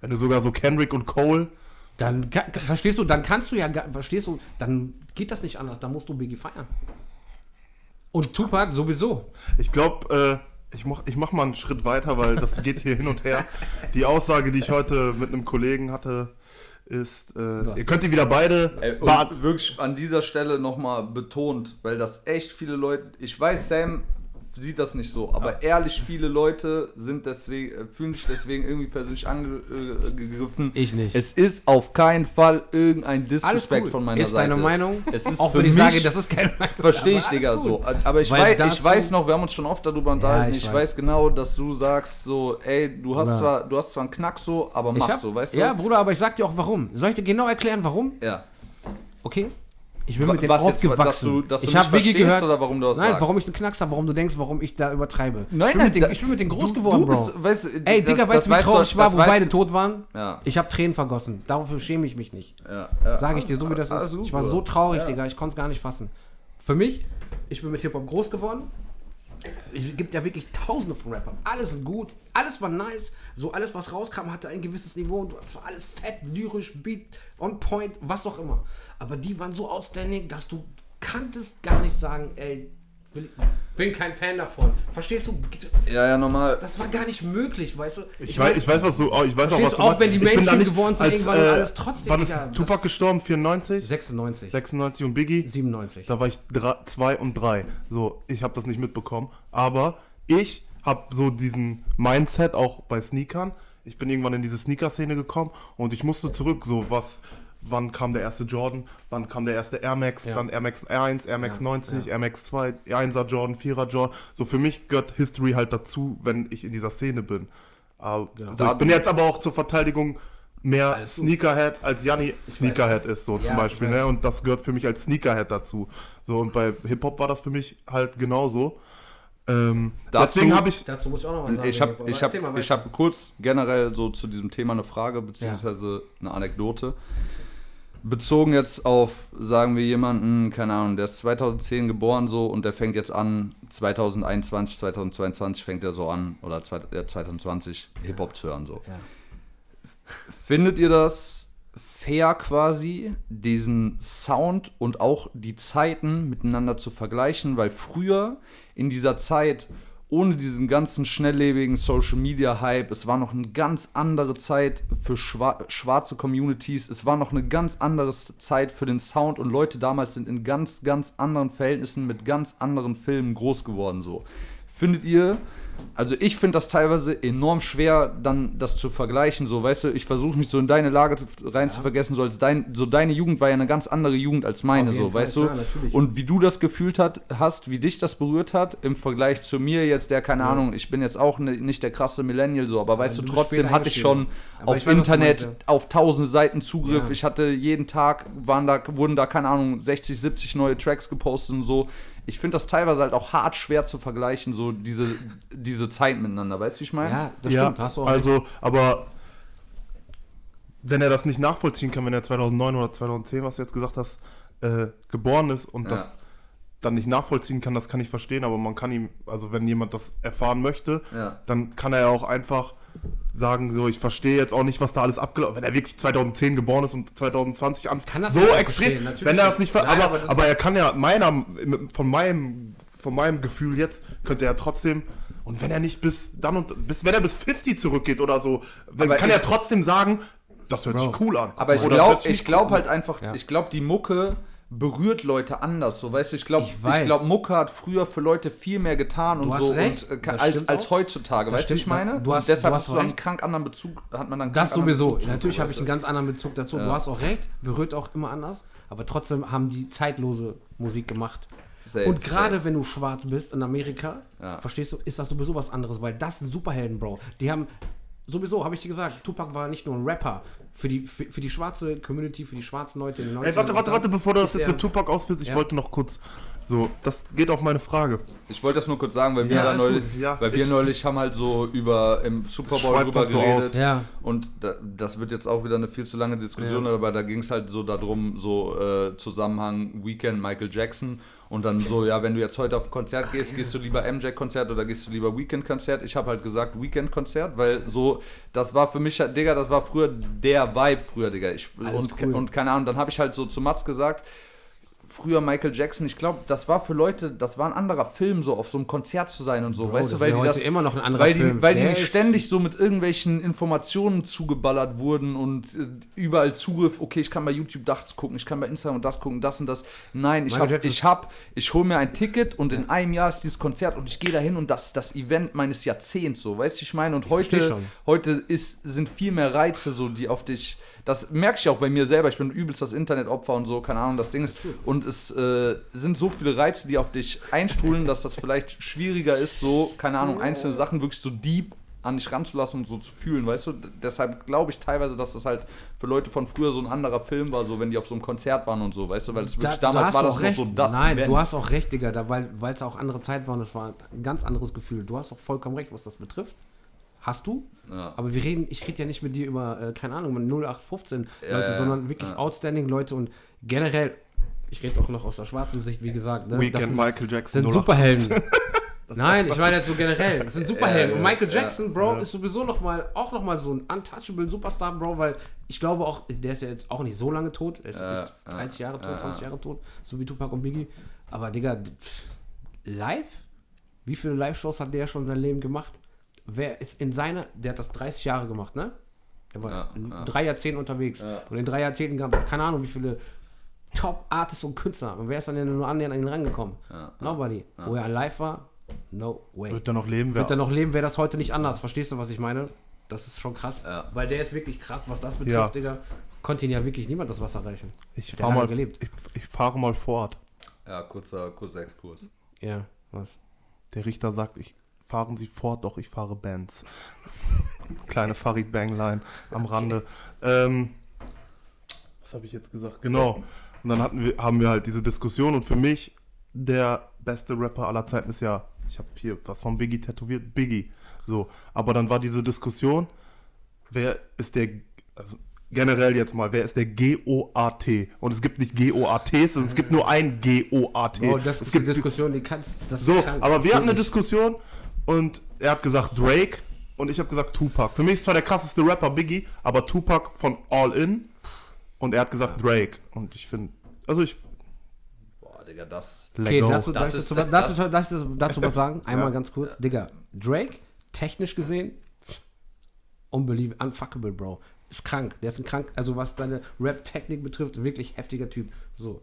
Wenn du sogar so Kendrick und Cole, Dann, verstehst du, dann kannst du ja, verstehst du, dann geht das nicht anders, dann musst du Biggie feiern. Und Tupac sowieso. ich glaube, äh, ich mach, ich mach mal einen Schritt weiter, weil das geht hier hin und her. Die Aussage, die ich heute mit einem Kollegen hatte, ist, äh, ihr könnt die wieder beide Ey, wirklich an dieser Stelle nochmal betont, weil das echt viele Leute, ich weiß, Sam sieht das nicht so, aber ehrlich viele Leute sind deswegen, äh, fühlen sich deswegen irgendwie persönlich angegriffen. Ich nicht. Es ist auf keinen Fall irgendein Disrespect von meiner ist Seite. deine Meinung? Es ist auch für wenn ich mich- sage, das ist keine Meinung. Verstehe ich, Digga, so. Aber ich, Weil weiß, ich weiß noch, wir haben uns schon oft darüber unterhalten. ich ich weiß. weiß. genau, dass du sagst so, ey, du hast Bruder. zwar, du hast zwar einen Knack so, aber mach hab, so, weißt du? Ja, Bruder, aber ich sag dir auch warum. Soll ich dir genau erklären, warum? Ja. Okay? Ich bin mit denen Was jetzt, aufgewachsen. dass du- dass ich habe verstehst gehört. oder warum du das Nein, sagst? warum ich einen Knacks habe, warum du denkst, warum ich da übertreibe. Nein, ich, bin nein, mit denen, da- ich bin mit denen groß Du- geworden, du Bro. bist- weißt, Ey, das- Digga, weißt du, wie traurig ich war, wo beide tot waren? Ja. Ich habe Tränen vergossen. Dafür schäme ich mich nicht. Ja, ja. Sage ich dir so, wie das ist. Ich war so traurig. Digga. Ich konnte es gar nicht fassen. Für mich, ich bin mit Hip-Hop groß geworden. Es gibt ja wirklich tausende von Rappern. Alles gut, alles war nice. So alles, was rauskam, hatte ein gewisses Niveau. Und es war alles fett, lyrisch, Beat, on point, was auch immer. Aber die waren so outstanding, dass du kanntest gar nicht sagen, ey, bin kein Fan davon. Verstehst du? Ja, ja, normal. Das war gar nicht möglich, weißt du? Ich, weiß, ich weiß, was du, oh, ich weiß auch, was du, auch meinst. wenn die Ich Mainstream nicht geworden sind, als, irgendwann und alles trotzdem, Wann ist Digga, das- Tupac gestorben? 94? 96, 96 und Biggie? 97. Da war ich 2 und 3. So, ich habe das nicht mitbekommen. Aber ich habe so diesen Mindset auch bei Sneakern. Ich bin irgendwann in diese Sneaker-Szene gekommen und ich musste zurück. So, was, wann kam der erste Jordan? Wann kam der erste Air Max? Ja. Dann Air Max 1, Air Max Ja, 90, Air Max 2, 1er Jordan, 4er Jordan. So, für mich gehört History halt dazu, wenn ich in dieser Szene bin. Aber, Genau. so, ich bin jetzt aber auch zur Verteidigung mehr Alles. Sneakerhead, als Janni Sneakerhead ist, so Ja, zum Beispiel. Ne? Und das gehört für mich als Sneakerhead dazu. So, und bei Hip-Hop war das für mich halt genauso. Ähm, Dazu- deswegen habe ich. Dazu muss ich auch noch was sagen. Ich habe ich hab, ich hab kurz generell so zu diesem Thema eine Frage beziehungsweise eine Anekdote. Bezogen jetzt auf, sagen wir jemanden, keine Ahnung, der ist 2010 geboren so und der fängt jetzt an, 2021, 2022 fängt er so an, oder zwei- ja, 2020 Hip-Hop zu hören so. Ja. Findet ihr das fair quasi, diesen Sound und auch die Zeiten miteinander zu vergleichen? Weil früher in dieser Zeit, ohne diesen ganzen schnelllebigen Social Media Hype, es war noch eine ganz andere Zeit für schwa schwarze Communities, es war noch eine ganz andere Zeit für den Sound und Leute damals sind in ganz, ganz anderen Verhältnissen mit ganz anderen Filmen groß geworden so. Findet ihr, also ich finde das teilweise enorm schwer, dann das zu vergleichen. So, weißt du, ich versuche mich so in deine Lage rein zu vergessen, so als dein, so deine Jugend war ja eine ganz andere Jugend als meine, so, Fall, weißt klar, du. natürlich. Und wie du das gefühlt hat, hast, wie dich das berührt hat, im Vergleich zu mir jetzt, der, keine Ahnung, ich bin jetzt auch ne, nicht der krasse Millennial, so, aber weißt du trotzdem hatte ich schon. Aber auf ich weiß, Internet auf tausende Seiten Zugriff. Ja. Ich hatte jeden Tag, waren da, wurden da, keine Ahnung, 60, 70 neue Tracks gepostet und so. Ich finde das teilweise halt auch hart schwer zu vergleichen, so diese, diese Zeit miteinander. Weißt du, wie ich meine? Ja, das ja, stimmt, hast du auch recht. also, aber wenn er das nicht nachvollziehen kann, wenn er 2009 oder 2010, was du jetzt gesagt hast, äh, geboren ist und Ja. das dann nicht nachvollziehen kann, das kann ich verstehen, aber man kann ihm, also wenn jemand das erfahren möchte, Ja. dann kann er ja auch einfach sagen, so, ich verstehe jetzt auch nicht, was da alles abgelaufen Wenn er wirklich 2010 geboren ist und 2020 anfängt, Kann das so extrem, wenn er das nicht. ver Nein, aber, aber er kann ja, meiner, von meinem, von meinem Gefühl jetzt, könnte er trotzdem, und wenn er nicht bis dann und, bis, wenn er bis 50 zurückgeht oder so, dann Aber kann ich- er trotzdem sagen, das hört Bro. sich cool an. Aber ich glaube ich glaub halt einfach, Ja. ich glaube, die Mucke berührt Leute anders. So, weißt du, ich glaube, Ich ich, glaube, Mucke hat früher für Leute viel mehr getan und so und, äh, als, als heutzutage. Das weißt du, ich stimmt, meine? du und hast- du deshalb hast hast du einen krank anderen Bezug, hat man dann Das sowieso. Bezug zu, Natürlich habe ich einen du? ganz anderen Bezug dazu. Du hast auch recht, berührt auch immer anders. Aber trotzdem haben die zeitlose Musik gemacht. Safe, Und gerade wenn du schwarz bist in Amerika, Ja. verstehst du, ist das sowieso was anderes, weil das sind Superhelden, Bro. Die haben, sowieso, habe ich dir gesagt, Tupac war nicht nur ein Rapper. Für die, für, für die schwarze Community, für die schwarzen Leute in den 90ern. Ey, warte, warte, warte, bevor du das jetzt mit Tupac ausführst, ich Ja. wollte noch kurz so, das geht auf meine Frage. Ich wollte das nur kurz sagen, weil wir Ja, neulich. Ja, weil wir ich- neulich haben halt so über im Super Bowl drüber so geredet. aus. Ja. Und da, das wird jetzt auch wieder eine viel zu lange Diskussion, Ja. aber da ging es halt so darum, so äh, Zusammenhang Weekend Michael Jackson und dann so, ja, wenn du jetzt heute auf ein Konzert gehst, gehst du lieber MJ-Konzert oder gehst du lieber Weekend-Konzert? Ich habe halt gesagt Weekend-Konzert, weil so, das war für mich, halt, Digga, das war früher der Vibe früher, Digga. Ich, Alles und, cool. und keine Ahnung, dann habe ich halt so zu Mats gesagt, früher Michael Jackson, ich glaube, das war für Leute, das war ein anderer Film, so auf so einem Konzert zu sein und so, Bro, weißt du, weil die das immer noch ein anderer weil die, Film. weil die nicht ständig so mit irgendwelchen Informationen zugeballert wurden und äh, überall Zugriff, okay, ich kann bei YouTube das gucken, ich kann bei Instagram das gucken, das und das. Nein, ich habe ich hab, ich hole mir ein Ticket und in einem Jahr ist dieses Konzert und ich gehe dahin und das ist das Event meines Jahrzehnts, so, weißt du, ich meine, und versteh heute heute ist sind viel mehr Reize so, die auf dich das merke ich auch bei mir selber. Ich bin übelst das Internetopfer und so, keine Ahnung, das Ding ist. Und es äh, sind so viele Reize, die auf dich einstrudeln, dass das vielleicht schwieriger ist, so, keine Ahnung, einzelne Sachen wirklich so deep an dich ranzulassen und so zu fühlen, weißt du? Deshalb glaube ich teilweise, dass das halt für Leute von früher so ein anderer Film war, so wenn die auf so einem Konzert waren und so, weißt du? Weil es wirklich Da- damals war das recht. so das Nein, Event. du hast auch recht, Digga, da, weil es auch andere Zeit war und das war ein ganz anderes Gefühl. Du hast auch vollkommen recht, was das betrifft. Hast du? Ja. Aber wir reden, ich rede ja nicht mit dir über, äh, keine Ahnung, mit 0815 Leute, ja, sondern wirklich ja. outstanding Leute und generell, ich rede auch noch aus der schwarzen Sicht, wie gesagt. Ne? Weekend das ist, Michael Jackson. sind 08. Superhelden. Nein, ich meine jetzt so generell. Das sind Superhelden. Ja, und Michael ja, Jackson, Bro, ist sowieso noch mal, auch noch mal so ein untouchable Superstar, Bro, weil ich glaube auch, der ist ja jetzt auch nicht so lange tot. Er ist Ja, jetzt ja, 30 Jahre tot, ja, 20 ja. Jahre tot, so wie Tupac und Biggie. Aber Digga, pff, live? Wie viele Live-Shows hat der schon in seinem Leben gemacht? Wer ist in seiner, der hat das 30 Jahre gemacht, ne? Der war Ja, in ja. drei Jahrzehnten unterwegs. Ja. Und in drei Jahrzehnten gab es keine Ahnung, wie viele Top-Artists und Künstler. Und wer ist dann nur annähernd an ihn rangekommen? Ja, Nobody. Wo er live war, no way. Wird er noch leben? Wird er Wer, noch leben, wäre das heute nicht anders. Verstehst du, was ich meine? Das ist schon krass. Ja. Weil der ist wirklich krass, was das betrifft, Ja. Digga. Konnte ihn ja wirklich niemand das Wasser reichen. ich fahre mal, gelebt. ich, ich fahre mal fort. Ja, kurzer, kurzer Exkurs. Ja, was? Der Richter sagt, ich fahren Sie fort, doch ich fahre Benz. Kleine Farid Bangline am Rande. Ähm, was habe ich jetzt gesagt? Genau. Und dann hatten wir, haben wir halt diese Diskussion und für mich der beste Rapper aller Zeiten ist ja, ich habe hier was von Biggie tätowiert, Biggie. So, aber dann war diese Diskussion, wer ist der, also generell jetzt mal, wer ist der G-O-A-T? Und es gibt nicht G-O-A-Ts, sondern es gibt nur ein G-O-A-T. Bro, das es ist gibt Diskussion, die kannst. Das so, aber wir hatten eine. Diskussion und er hat gesagt Drake und ich habe gesagt Tupac. Für mich ist zwar der krasseste Rapper Biggie, aber Tupac von All In und er hat gesagt Drake. Und ich finde, also ich. Boah, Digga, das. Okay, dazu, Das dazu, ist- dazu, das- dazu, dazu, dazu was sagen. Einmal Ja. ganz kurz. Digga, Drake, technisch gesehen, unbelievable, unfuckable, Bro. Ist krank. Der ist ein krank, also was seine Rap-Technik betrifft, wirklich heftiger Typ. So.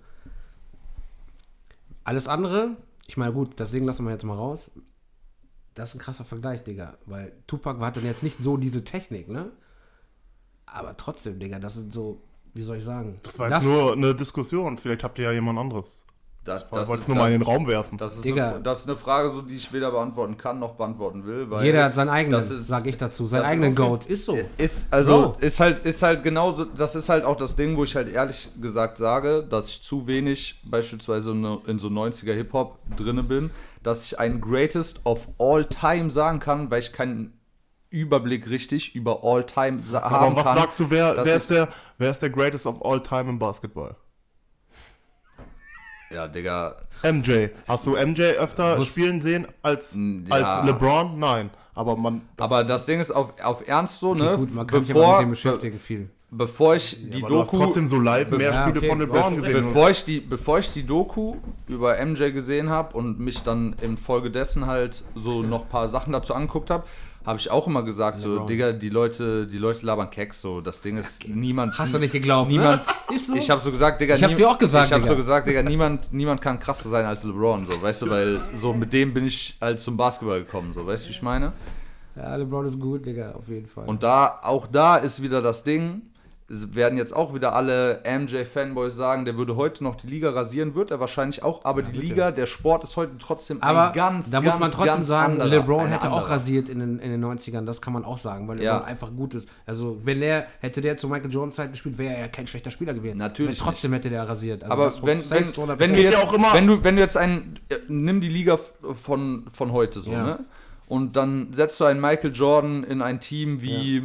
Alles andere, ich meine, gut, deswegen lassen wir jetzt mal raus. Das ist ein krasser Vergleich, Digga. Weil Tupac hatte jetzt nicht so diese Technik, ne? Aber trotzdem, Digga, das sind so, wie soll ich sagen? Das war jetzt nur eine Diskussion. Vielleicht habt ihr ja jemand anderes. Das, Ich das wollte es nur mal in den Raum werfen. Das ist, Digga. eine, das ist eine Frage, so, die ich weder beantworten kann noch beantworten will. Weil Jeder hat seinen eigenen, ist- sag ich dazu, seinen das eigenen ist- Goat. Ist so. Ist also Bro. ist halt ist halt genauso. Das ist halt auch das Ding, wo ich halt ehrlich gesagt sage, dass ich zu wenig beispielsweise in, so 90er Hip Hop drinne bin, dass ich einen Greatest of All Time sagen kann, weil ich keinen Überblick richtig über All Time haben Aber was kann. sagst du, wer, Das wer, ist- ist der, wer ist der Greatest of All Time im Basketball? Ja, Digga. MJ. Hast du MJ öfter Muss- spielen sehen als, Mm, ja. als LeBron? Nein. Aber man. Aber das Ding ist auf, auf Ernst so, ne? Gut, man kann sich aber mit dem beschäftigen viel. bevor ich die Aber du hast Doku. trotzdem so live mehr Ja, Spiele okay. von LeBron gesehen. Bevor ich, die, bevor ich die Doku über MJ gesehen habe und mich dann in Folge dessen halt so noch ein paar Sachen dazu angeguckt habe, habe ich auch immer gesagt, so, LeBron. Digga, die Leute, die Leute labern Keks so. Das Ding ist, niemand. Hast du nicht geglaubt, Niemand. ne? Ist so. Ich habe so gesagt, Digga. Ich hab's nie- dir auch gesagt, Ich habe so gesagt, Digga, niemand, niemand kann krasser sein als LeBron, so, weißt du, weil so mit dem bin ich halt zum Basketball gekommen, so, weißt du, wie ich meine? Ja, LeBron ist gut, Digga, auf jeden Fall. Und da, auch da ist wieder das Ding, werden jetzt auch wieder alle MJ-Fanboys sagen, der würde heute noch die Liga rasieren, wird er wahrscheinlich auch, aber die Liga, der Sport ist heute trotzdem aber ein ganz, da muss man trotzdem ganz sagen, anderer, LeBron hätte auch anderer. rasiert in den, in den 90ern, das kann man auch sagen, weil Ja. LeBron einfach gut ist. Also, wenn der, hätte der zu Michael Jones Zeit gespielt, wäre er ja kein schlechter Spieler gewesen. Natürlich Weil Trotzdem hätte der rasiert. Also Aber wenn, wenn, zu 100%. wenn, wir geht jetzt, ja auch immer- wenn, du, wenn du jetzt einen, äh, nimm die Liga f- von, von heute so, Ja. ne? Und dann setzt du einen Michael Jordan in ein Team wie,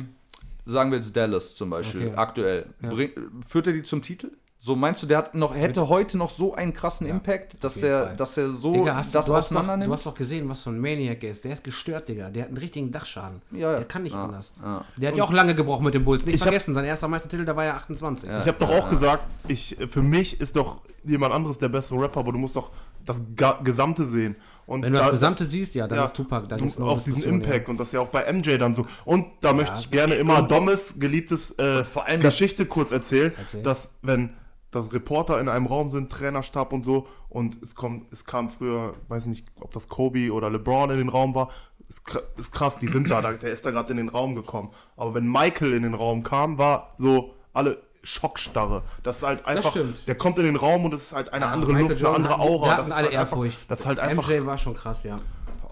sagen wir jetzt Dallas zum Beispiel, Okay. aktuell. Ja. Bring, führt er die zum Titel? So meinst du, der hat noch, hätte heute noch so einen krassen Impact, dass er, dass er so Digga, hast, das du, hast doch, auseinander du hast doch gesehen, was für ein Maniac er ist. Der ist gestört, Digga. Der hat einen richtigen Dachschaden. Ja, ja. Der kann nicht Ja, anders. ja. Der hat ja auch lange gebrochen mit den Bulls. Nicht Ich hab- vergessen, sein erster Meistertitel, da war er 28. Ja. Ich habe doch auch gesagt, ich, für mich ist doch jemand anderes der bessere Rapper, aber du musst doch das Ga Gesamte sehen. Und Wenn du da- das Gesamte siehst, ja, dann ja, ist Tupac. Da du, gibt's noch auch diesen Impact und das ist ja auch bei MJ dann so. Und da möchte ich gerne immer Dommes geliebtes äh, vor allem das- Geschichte kurz erzählen, Erzähl. dass wenn das Reporter in einem Raum sind, Trainerstab und so, und es kommt, es kam früher, weiß nicht, ob das Kobe oder LeBron in den Raum war, ist, ist krass, die sind da, da der ist da gerade in den Raum gekommen. Aber wenn Michael in den Raum kam, war so alle Schockstarre. Das ist halt einfach, stimmt. der kommt in den Raum und es ist halt eine Ja, andere Michael Luft, Jordan eine andere Aura. da Das hatten ist alle halt einfach, Ehrfurcht. das ist halt einfach MJ war schon krass, ja.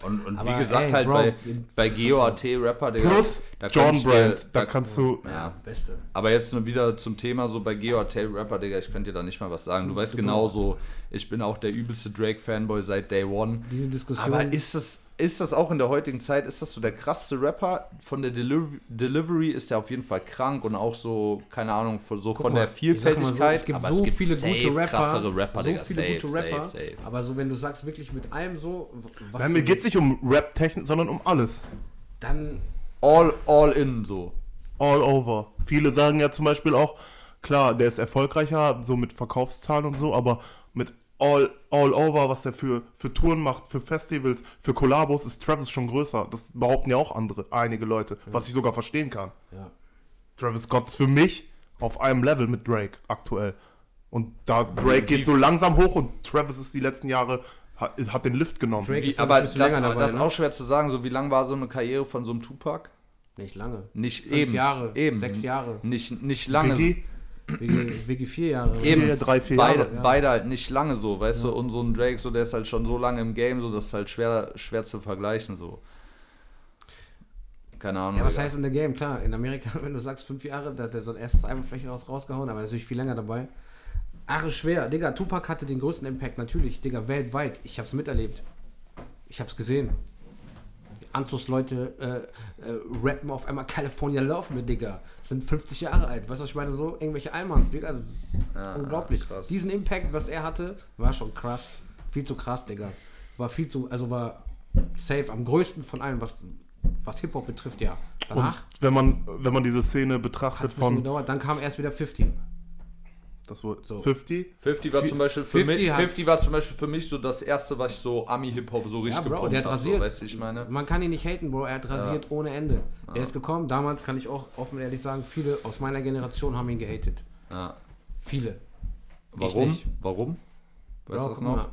Und, und wie gesagt, ey, halt Bro, bei, bei GOAT Rapper, Digga, plus da ich dir- Brand, da kannst du Ja, Beste. Aber jetzt nur wieder zum Thema so bei GOT Rapper, Digga, ich könnte dir da nicht mal was sagen. Du weißt genau so, ich bin auch der übelste Drake-Fanboy seit Day One. Diese Diskussion. Aber ist das, ist das auch in der heutigen Zeit, ist das so der krasseste Rapper? Von der Deliv Delivery ist er auf jeden Fall krank und auch so, keine Ahnung, von- so von mal, der mal so, Vielfältigkeit. es gibt aber so es gibt viele safe gute Rapper. krassere Rapper, so Digga. viele safe, gute Rapper. safe, safe. Aber so, wenn du sagst, wirklich mit allem so, was Nein, mir geht es nicht um Rap-Technik, sondern um alles. dann All, all in so. All over. Viele sagen ja zum Beispiel auch, klar, der ist erfolgreicher, so mit Verkaufszahlen und so, aber all, all over, was der für, für Touren macht, für Festivals, für Kollabos, ist Travis schon größer. Das behaupten ja auch andere, einige Leute, was ich sogar verstehen kann. ja. Travis Scott ist für mich auf einem Level mit Drake aktuell. Und da Drake geht so langsam hoch und Travis ist die letzten Jahre, hat, hat den Lift genommen. Drake Wie, ist aber ein das, dabei, das ist ne? auch schwer zu sagen, so wie lang war so eine Karriere von so einem Tupac? nicht lange. Nicht Fünf eben. Jahre, eben. sechs Jahre. Nicht, nicht lange. Biggie, Wigi vier Jahre. Eben, Vier, drei, vier beide, Jahre, ja. beide halt nicht lange so, weißt du, und so ein Drake, so der ist halt schon so lange im Game, so das ist halt schwer, schwer zu vergleichen, so. Keine Ahnung. Ja, was heißt in der Game? Klar, in Amerika, wenn du sagst fünf Jahre, da hat er so ein erstes Album vielleicht raus, rausgehauen, aber er ist natürlich viel länger dabei. Ach, schwer. Digga, Tupac hatte den größten Impact, natürlich. Digga, weltweit. Ich hab's miterlebt. Ich hab's gesehen. Anzugsleute äh, äh, rappen auf einmal California Love mit, Digga. Sind 50 Jahre alt. Weißt du, was ich meine? So irgendwelche Allmanns, Digga. Das ist Ja, unglaublich. krass. Diesen Impact, was er hatte, war schon krass. Viel zu krass, Digga. War viel zu, also war safe, am größten von allen, was, was Hip-Hop betrifft, ja. Und Danach wenn man, wenn man diese Szene betrachtet von, gedauert, dann kam erst wieder 50. das wurde So. 50, 50 war zum Beispiel für 50 mich, hat's- 50 war zum Beispiel für mich so das erste, was ich so Ami-Hip-Hop so richtig Ja, Bro, gepumpt der hat rasiert. So, weißt ich meine? Man kann ihn nicht haten, Bro. Er hat rasiert ohne Ende. Der ist gekommen. Damals kann ich auch offen ehrlich sagen, viele aus meiner Generation haben ihn gehatet. Ja. Viele. Warum? nicht. Warum? Weißt Bro, du das noch? mal.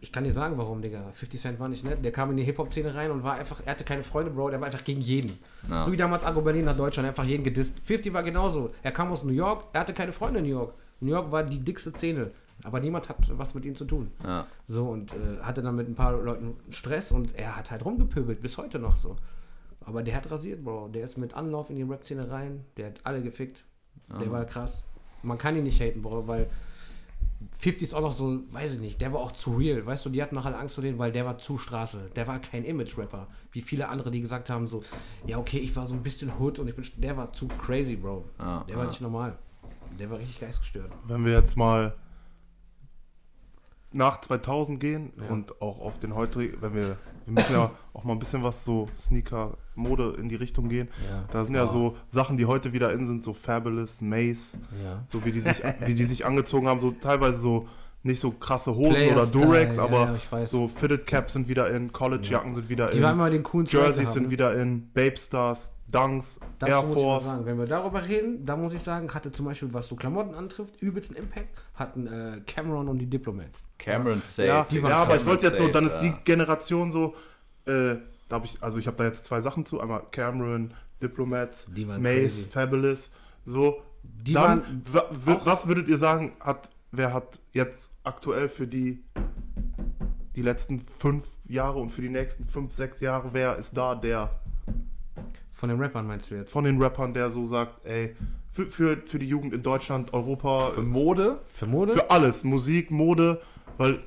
Ich kann dir sagen, warum, Digga. 50 Cent war nicht nett. Der kam in die Hip-Hop-Szene rein und war einfach, er hatte keine Freunde, Bro. Der war einfach gegen jeden. Ja. So wie damals Agro Berlin nach Deutschland, einfach jeden gedisst. 50 war genauso. Er kam aus New York, er hatte keine Freunde in New York. New York war die dickste Szene. Aber niemand hat was mit ihm zu tun. Ja. So und äh, hatte dann mit ein paar Leuten Stress und er hat halt rumgepöbelt, bis heute noch so. Aber der hat rasiert, Bro. Der ist mit Anlauf in die Rap-Szene rein, der hat alle gefickt. Der war krass. Man kann ihn nicht haten, Bro, weil 50 ist auch noch so, weiß ich nicht, der war auch zu real. Weißt du, die hatten alle Angst vor denen, weil der war zu Straße. Der war kein Image-Rapper. Wie viele andere, die gesagt haben, so, ja, okay, ich war so ein bisschen Hood und ich bin. Der war zu crazy, Bro. Ja, der war ja. nicht normal. Der war richtig geistgestört. wenn wir jetzt mal nach 2000 gehen Ja. und auch auf den heutigen, wenn wir, wir müssen ja auch mal ein bisschen was so Sneaker-Mode in die Richtung gehen. Ja. Da sind ja so Sachen, die heute wieder in sind, so Fabulous, Mace, Ja. so wie die sich, wie die sich angezogen haben, so teilweise so nicht so krasse Hosen Player oder Durex, ja, aber ja, so Fitted Caps sind wieder in, College-Jacken sind wieder Die in, Jerseys sind wieder in, Babe Stars, Dunks, Dazu Air muss ich Force. sagen. Wenn wir darüber reden, da muss ich sagen, hatte zum Beispiel, was so Klamotten antrifft, übelsten Impact, hatten äh, Cameron und die Diplomats. Cameron Safe. Ja, Die waren ja aber ich wollte jetzt so, dann ist die Generation so, äh, da habe ich, also ich habe da jetzt zwei Sachen zu, einmal Cameron, Diplomats, Die waren Mace, crazy. Fabulous, so. Die dann, was würdet ihr sagen, hat, wer hat jetzt aktuell für die, die letzten fünf Jahre und für die nächsten fünf, sechs Jahre, wer ist da der von den Rappern, meinst du jetzt? von den Rappern, der so sagt, ey, für, für, für die Jugend in Deutschland, Europa, Für Mode? Für Mode? für alles, Musik, Mode, weil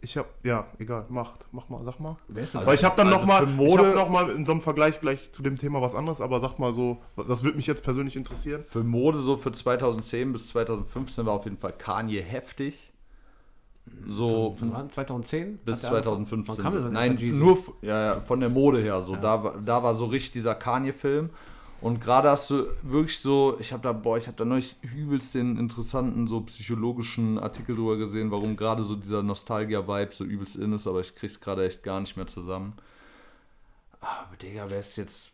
ich habe, ja, egal, macht, mach mal, sag mal. Denn Aber ich habe dann Also noch mal, für ich Mode- habe noch mal in so einem Vergleich gleich zu dem Thema was anderes, aber sag mal so, das würde mich jetzt persönlich interessieren. Für Mode so für 2010 bis 2015 war auf jeden Fall Kanye heftig. So Von wann? 2010? bis Hat der angefangen? 2015. Wann kam das? Nein, Jeezy? nur ja, ja, von der Mode her. So, da, war- da war so richtig dieser Kanye-Film. Und gerade hast du wirklich so, ich habe da, boah, ich habe da neulich übelst den interessanten, so psychologischen Artikel drüber gesehen, warum gerade so dieser Nostalgia-Vibe so übelst in ist, aber ich krieg's gerade echt gar nicht mehr zusammen. Aber Digga, wer ist jetzt.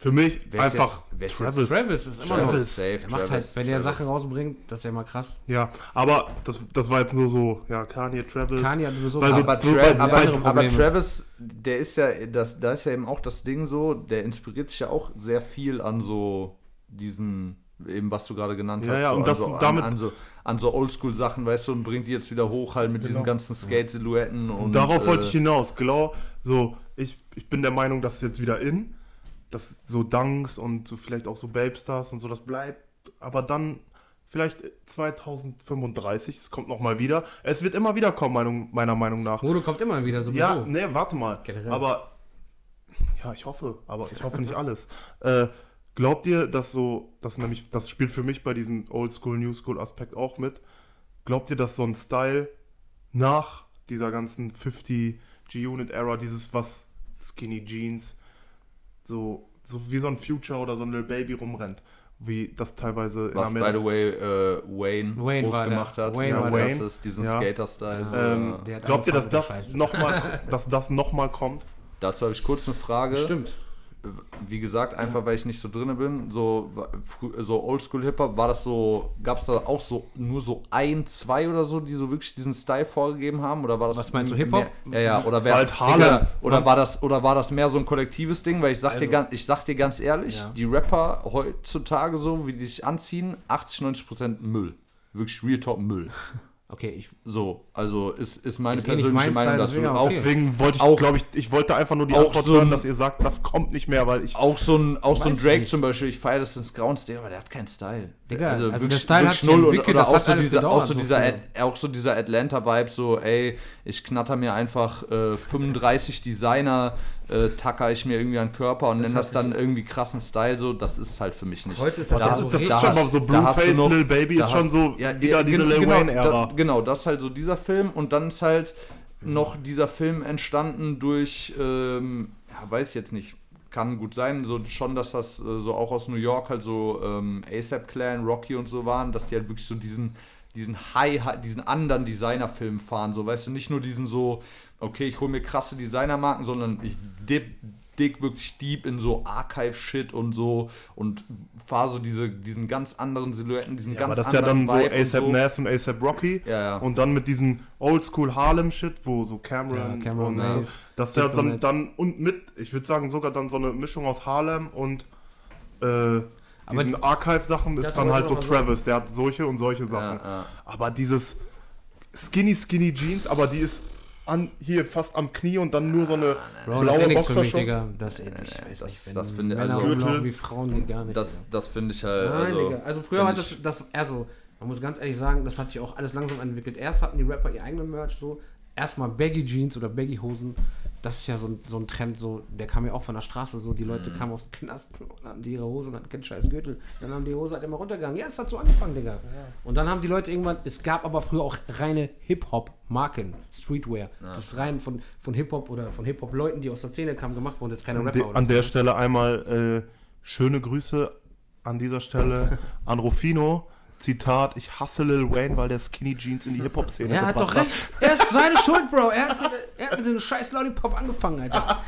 Für mich Wer ist einfach jetzt- ist Travis. Travis ist immer Travis noch. safe, Der macht Travis, halt, wenn er Travis. Sachen rausbringt, das ist ja immer krass. Ja, aber das, das war jetzt nur so, ja, Kanye, Travis. Kanye hat sowieso Weil so- Aber, so Tra bei- aber, bei- aber. Travis, der ist ja, das, da ist ja eben auch das Ding so, der inspiriert sich ja auch sehr viel an so diesen, eben was du gerade genannt Ja, hast, ja, so, und an, das- so, damit- an, an so, an so Oldschool-Sachen, weißt du, und bringt die jetzt wieder hoch halt mit diesen Genau. ganzen Skate-Silhouetten und. Darauf wollte ich äh, hinaus. Genau, so, ich, ich bin der Meinung, dass es jetzt wieder in, dass so Dunks und so vielleicht auch so Babe Stars und so, das bleibt, aber dann vielleicht 2035, es kommt nochmal wieder. Es wird immer wieder kommen, Meinung, meiner Meinung nach. Mode kommt immer wieder sowieso. Ja, nee, warte mal. Generell. Aber, ja, ich hoffe, aber ich hoffe nicht alles. Äh, glaubt ihr, dass so, das nämlich, das spielt für mich bei diesem Oldschool, New School Aspekt auch mit. Glaubt ihr, dass so ein Style nach dieser ganzen 50 G-Unit Era, dieses was Skinny Jeans, so, so wie so ein Future oder so ein Lil Baby rumrennt, wie das teilweise Was, by the way, äh, Wayne, Wayne groß war der- gemacht hat. Wayne ja, war das ist diesen ja. Skater-Style. Ähm, äh, hat glaubt ihr, dass das mit der nochmal, dass das nochmal kommt? dazu habe ich kurz eine Frage. Stimmt. Wie gesagt, einfach weil ich nicht so drinne bin, so, so Oldschool-Hip-Hop, war das so, gab es da auch so nur so ein, zwei oder so, die so wirklich diesen Style vorgegeben haben? Oder war das Was meinst du, Hip-Hop? Ja, ja, oder wer, war halt Harlem. Oder war das oder war das mehr so ein kollektives Ding? Weil ich sag dir Also- ganz, ich sag dir ganz ehrlich, Ja. die Rapper heutzutage so, wie die sich anziehen, 80, 90 Prozent Müll. Wirklich Real Talk Müll. Okay, ich. So, also ist, ist meine Ist eh persönliche mein Meinung Style, dazu. deswegen Auch, okay. Deswegen wollte ich, Auch- glaube ich, ich wollte einfach nur die Antwort so ein- hören, dass ihr sagt, das kommt nicht mehr, weil ich. Auch so ein, auch so ein Drake zum Beispiel, ich feiere das ins Grauens, Digga, aber der hat keinen Style. Digga, also der wirklich- Style wirklich hat null und- entwickelt, oder das auch hat so alles dieser, auch so so dieser. Ad, auch so dieser Atlanta-Vibe, so, ey, ich knatter mir einfach äh, 35 Designer, äh, tacker ich mir irgendwie an den Körper und nenne das dann irgendwie krassen Style, so, das ist halt für mich nicht. Heute ist das, das Da- ist, so das ist da schon hast- mal so Blueface, Lil Baby ist schon so ja, wieder ja, diese Lil genau, Wayne-Ära. da- Genau, das ist halt so dieser Film und dann ist halt noch dieser Film entstanden durch, ähm, ja, weiß ich jetzt nicht, kann gut sein, so schon, dass das äh, so auch aus New York halt so ähm, ASAP Clan, Rocky und so waren, dass die halt wirklich so diesen diesen High, High- diesen anderen Designerfilm fahren, so weißt du, nicht nur diesen so, okay, ich hole mir krasse Designermarken, sondern ich dip, dig wirklich deep in so Archive-Shit und so und fahre so diese, diesen ganz anderen Silhouetten, diesen Ja, ganz aber das ist ja anderen dann so ASAP so. Nas und ASAP Rocky. Ja, ja. Und dann mit diesem Oldschool Harlem-Shit, wo so Cameron, Ja, Cameron und Mace, das ist ja dann, dann und mit, ich würde sagen sogar dann so eine Mischung aus Harlem und äh, Aber diesen Archive-Sachen ist dann halt so. Travis, der hat solche und solche Sachen. Ja, ja. Aber dieses Skinny, Skinny Jeans, aber die ist an, hier fast am Knie und dann nur so eine Bro, das blaue eh nichts für mich, Boxershort. Digga. Das, ich weiß das- nicht, wenn das finde- Männer also- Gürtel. wie Frauen gar nicht. Das, das finde ich halt. Nein, also, Digga. Also früher war das, ich- das, also, man muss ganz ehrlich sagen, das hat sich auch alles langsam entwickelt. Erst hatten die Rapper ihr eigenen Merch so, erstmal Baggy Jeans oder Baggy Hosen, das ist ja so ein, so ein Trend, so, der kam ja auch von der Straße, so die Leute Mhm. kamen aus dem Knast und haben die ihre Hose und hatten keinen scheiß Gürtel. Dann haben die Hose halt immer runtergegangen. Ja, es hat so angefangen, Digga. Und dann haben die Leute irgendwann, es gab aber früher auch reine Hip-Hop-Marken, Streetwear. Das ist rein von, von Hip-Hop oder von Hip-Hop-Leuten, die aus der Szene kamen, gemacht worden. Ist keine An, Rapper de, oder an so. der Stelle einmal äh, schöne Grüße an dieser Stelle an Rufino. Zitat, ich hasse Lil Wayne, weil der Skinny Jeans in die Hip-Hop-Szene Er hat doch gebracht recht. Er ist seine Schuld, Bro. Er hat, er hat mit diesem scheiß Lollipop angefangen, Alter.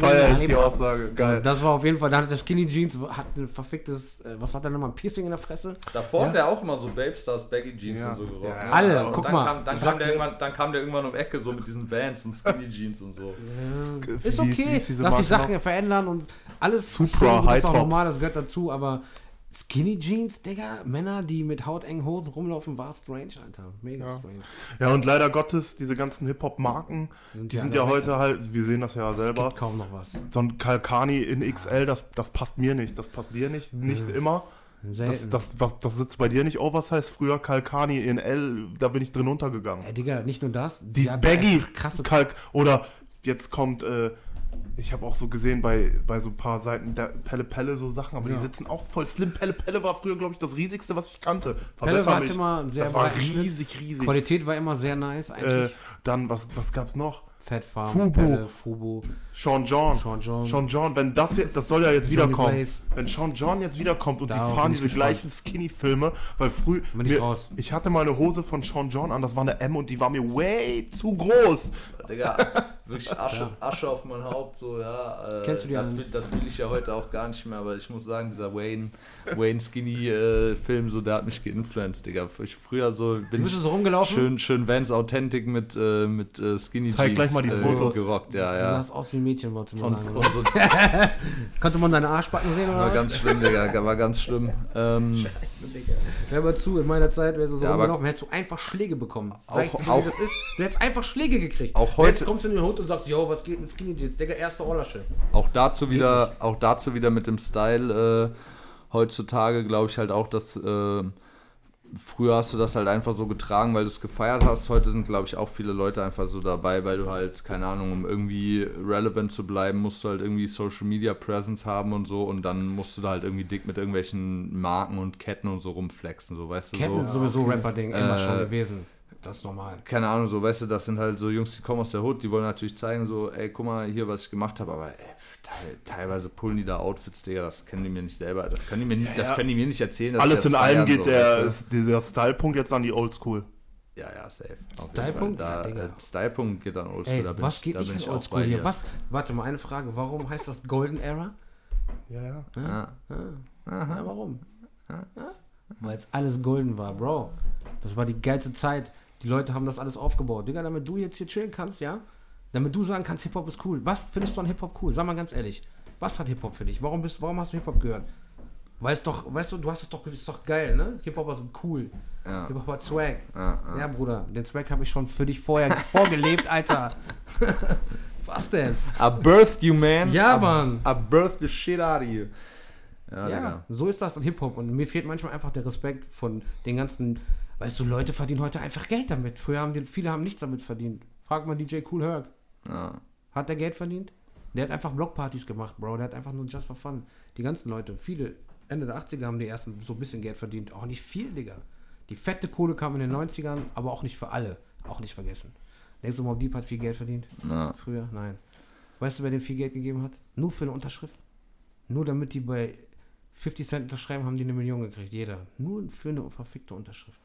Feier ich die Aussage. Geil. Das war auf jeden Fall, da hat der Skinny Jeans, hat ein verficktes, äh, was war da nochmal, ein Piercing in der Fresse? Davor hat er auch immer so Babestars, Baggy Jeans Ja. und so gerockt. Ja, alle, und guck dann mal, Kam, dann, kam der irgendwann, dann kam der irgendwann um Ecke so mit diesen Vans und Skinny Jeans und so. Ist okay, lass die Sachen noch? ja verändern und alles Supra, schön, ist auch normal, das gehört dazu, aber Skinny Jeans, Digga, Männer, die mit hautengen Hosen rumlaufen, war strange, Alter. Mega Ja. strange. Ja, und leider Gottes, diese ganzen Hip-Hop-Marken, Die sind die ja sind ja heute halt, wir sehen das ja Es selber, gibt kaum noch was. so ein Kalkani in XL, das, das passt mir nicht, das passt dir nicht, nicht immer. Selten. Das, das, was, das sitzt bei dir nicht oversize. Früher Kalkani in L, da bin ich drin untergegangen. Ey, Digga, nicht nur das. Die Baggy krasse Kalk oder jetzt kommt äh, ich habe auch so gesehen bei, bei so ein paar Seiten der Pelle Pelle so Sachen, aber Ja. die sitzen auch voll slim. Pelle Pelle war früher glaube ich das riesigste, was ich kannte. Pelle war mich. immer sehr das war Schnitt. riesig riesig. Qualität war immer sehr nice, Äh, eigentlich. dann was was gab's noch? Fat Farm, Fubu. Pelle, Fubu, Sean John. Sean John. Sean John, wenn das jetzt, das soll ja jetzt Johnny wiederkommen. Blaze. Wenn Sean John jetzt wiederkommt und Da die fahren diese gespannt. gleichen Skinny-Filme, weil früh. Bin ich mir, raus. ich hatte mal eine Hose von Sean John an, das war eine M und die war mir way zu groß. Digga, wirklich Asche, Asche auf mein Haupt, so, ja. Äh, Kennst du die das, will- das will ich ja heute auch gar nicht mehr, aber ich muss sagen, dieser Wayne, Wayne Skinny-Film, so, der hat mich geinfluenced, Digga. Ich, früher so Du bin bist ich so rumgelaufen? schön, schön Vans Authentic mit, äh, mit äh, Skinny Zeig Jeans gleich mal die äh, Fotos. gerockt, ja, Du ja. sahst aus wie ein Mädchen, du mir Und, sagen. und so, Konnte man deine Arschbacken sehen oder war ganz schlimm, Digga, war ganz schlimm. Ähm, Hör mal zu, in meiner Zeit du so Ja, rumgelaufen, hättest du einfach Schläge bekommen. Sag ich Auch- dir, auch- das ist. Du hättest einfach Schläge gekriegt. Auch Und Jetzt heute- kommst du in den Hut und sagst, yo, was geht mit Skinny Jeans? Digga, erste Rollersche. Auch dazu wieder, auch dazu wieder mit dem Style äh, heutzutage glaube ich halt auch, dass äh, früher hast du das halt einfach so getragen, weil du es gefeiert hast. Heute sind glaube ich auch viele Leute einfach so dabei, weil du halt keine Ahnung, um irgendwie relevant zu bleiben, musst du halt irgendwie Social Media Presence haben und so und dann musst du da halt irgendwie dick mit irgendwelchen Marken und Ketten und so rumflexen, so weißt du Ketten so. ist sowieso Rapper-Ding, immer Äh, schon gewesen. Das ist normal. keine Ahnung, so, weißt du, das sind halt so Jungs, die kommen aus der Hood, die wollen natürlich zeigen, so, ey, guck mal hier, was ich gemacht habe, aber ey, teilweise pullen die da Outfits, Digga, das können die mir nicht selber, das können die mir, nicht- das ja. können die mir nicht erzählen. dass Alles in allem geht so, der, weißt ist dieser Stylepunkt jetzt an die Oldschool. du? Ja, ja, safe. Stylepunkt? Ja, Da, Digga. äh, Stylepunkt geht an Oldschool, Ey, da bin was ich, geht da bin nicht auch Oldschool hier? Was? Warte mal, eine Frage. Warum heißt das Golden Era? Ja, ja. Ja. Ja, warum? Weil es alles golden war, Bro. Das war die geilste Zeit. Die Leute haben das alles aufgebaut. Digga, damit du jetzt hier chillen kannst, ja? Damit du sagen kannst, Hip-Hop ist cool. Was findest du an Hip-Hop cool? Sag mal ganz ehrlich. Was hat Hip-Hop für dich? Warum, bist, warum hast du Hip-Hop gehört? Weil es doch, weißt du, du hast es doch, ist doch geil, ne? Hip-Hopper sind cool. Ja. Hip-Hop hat Swag. Ja, ja. Ja, Bruder, den Swag habe ich schon für dich vorher vorgelebt, Alter. Was denn? I birthed you, man. Ja, I, Mann. I birthed the shit out of you. Ja, Ja, so ist das in Hip-Hop. Und mir fehlt manchmal einfach der Respekt von den ganzen, weißt du, Leute verdienen heute einfach Geld damit. Früher haben die, viele haben nichts damit verdient. Frag mal DJ Cool Herc. Ja. Hat der Geld verdient? Der hat einfach Blockpartys gemacht, Bro. Der hat einfach nur just for fun. Die ganzen Leute, viele, Ende der 80er haben die ersten so ein bisschen Geld verdient. Auch nicht viel, Digga. Die fette Kohle kam in den 90ern, aber auch nicht für alle. Auch nicht vergessen. Denkst du, Mob Deep hat viel Geld verdient? Ja. Früher? Nein. Weißt du, wer dem viel Geld gegeben hat? Nur für eine Unterschrift. Nur damit die bei 50 Cent unterschreiben, haben die eine Million gekriegt. Jeder. Nur für eine verfickte Unterschrift.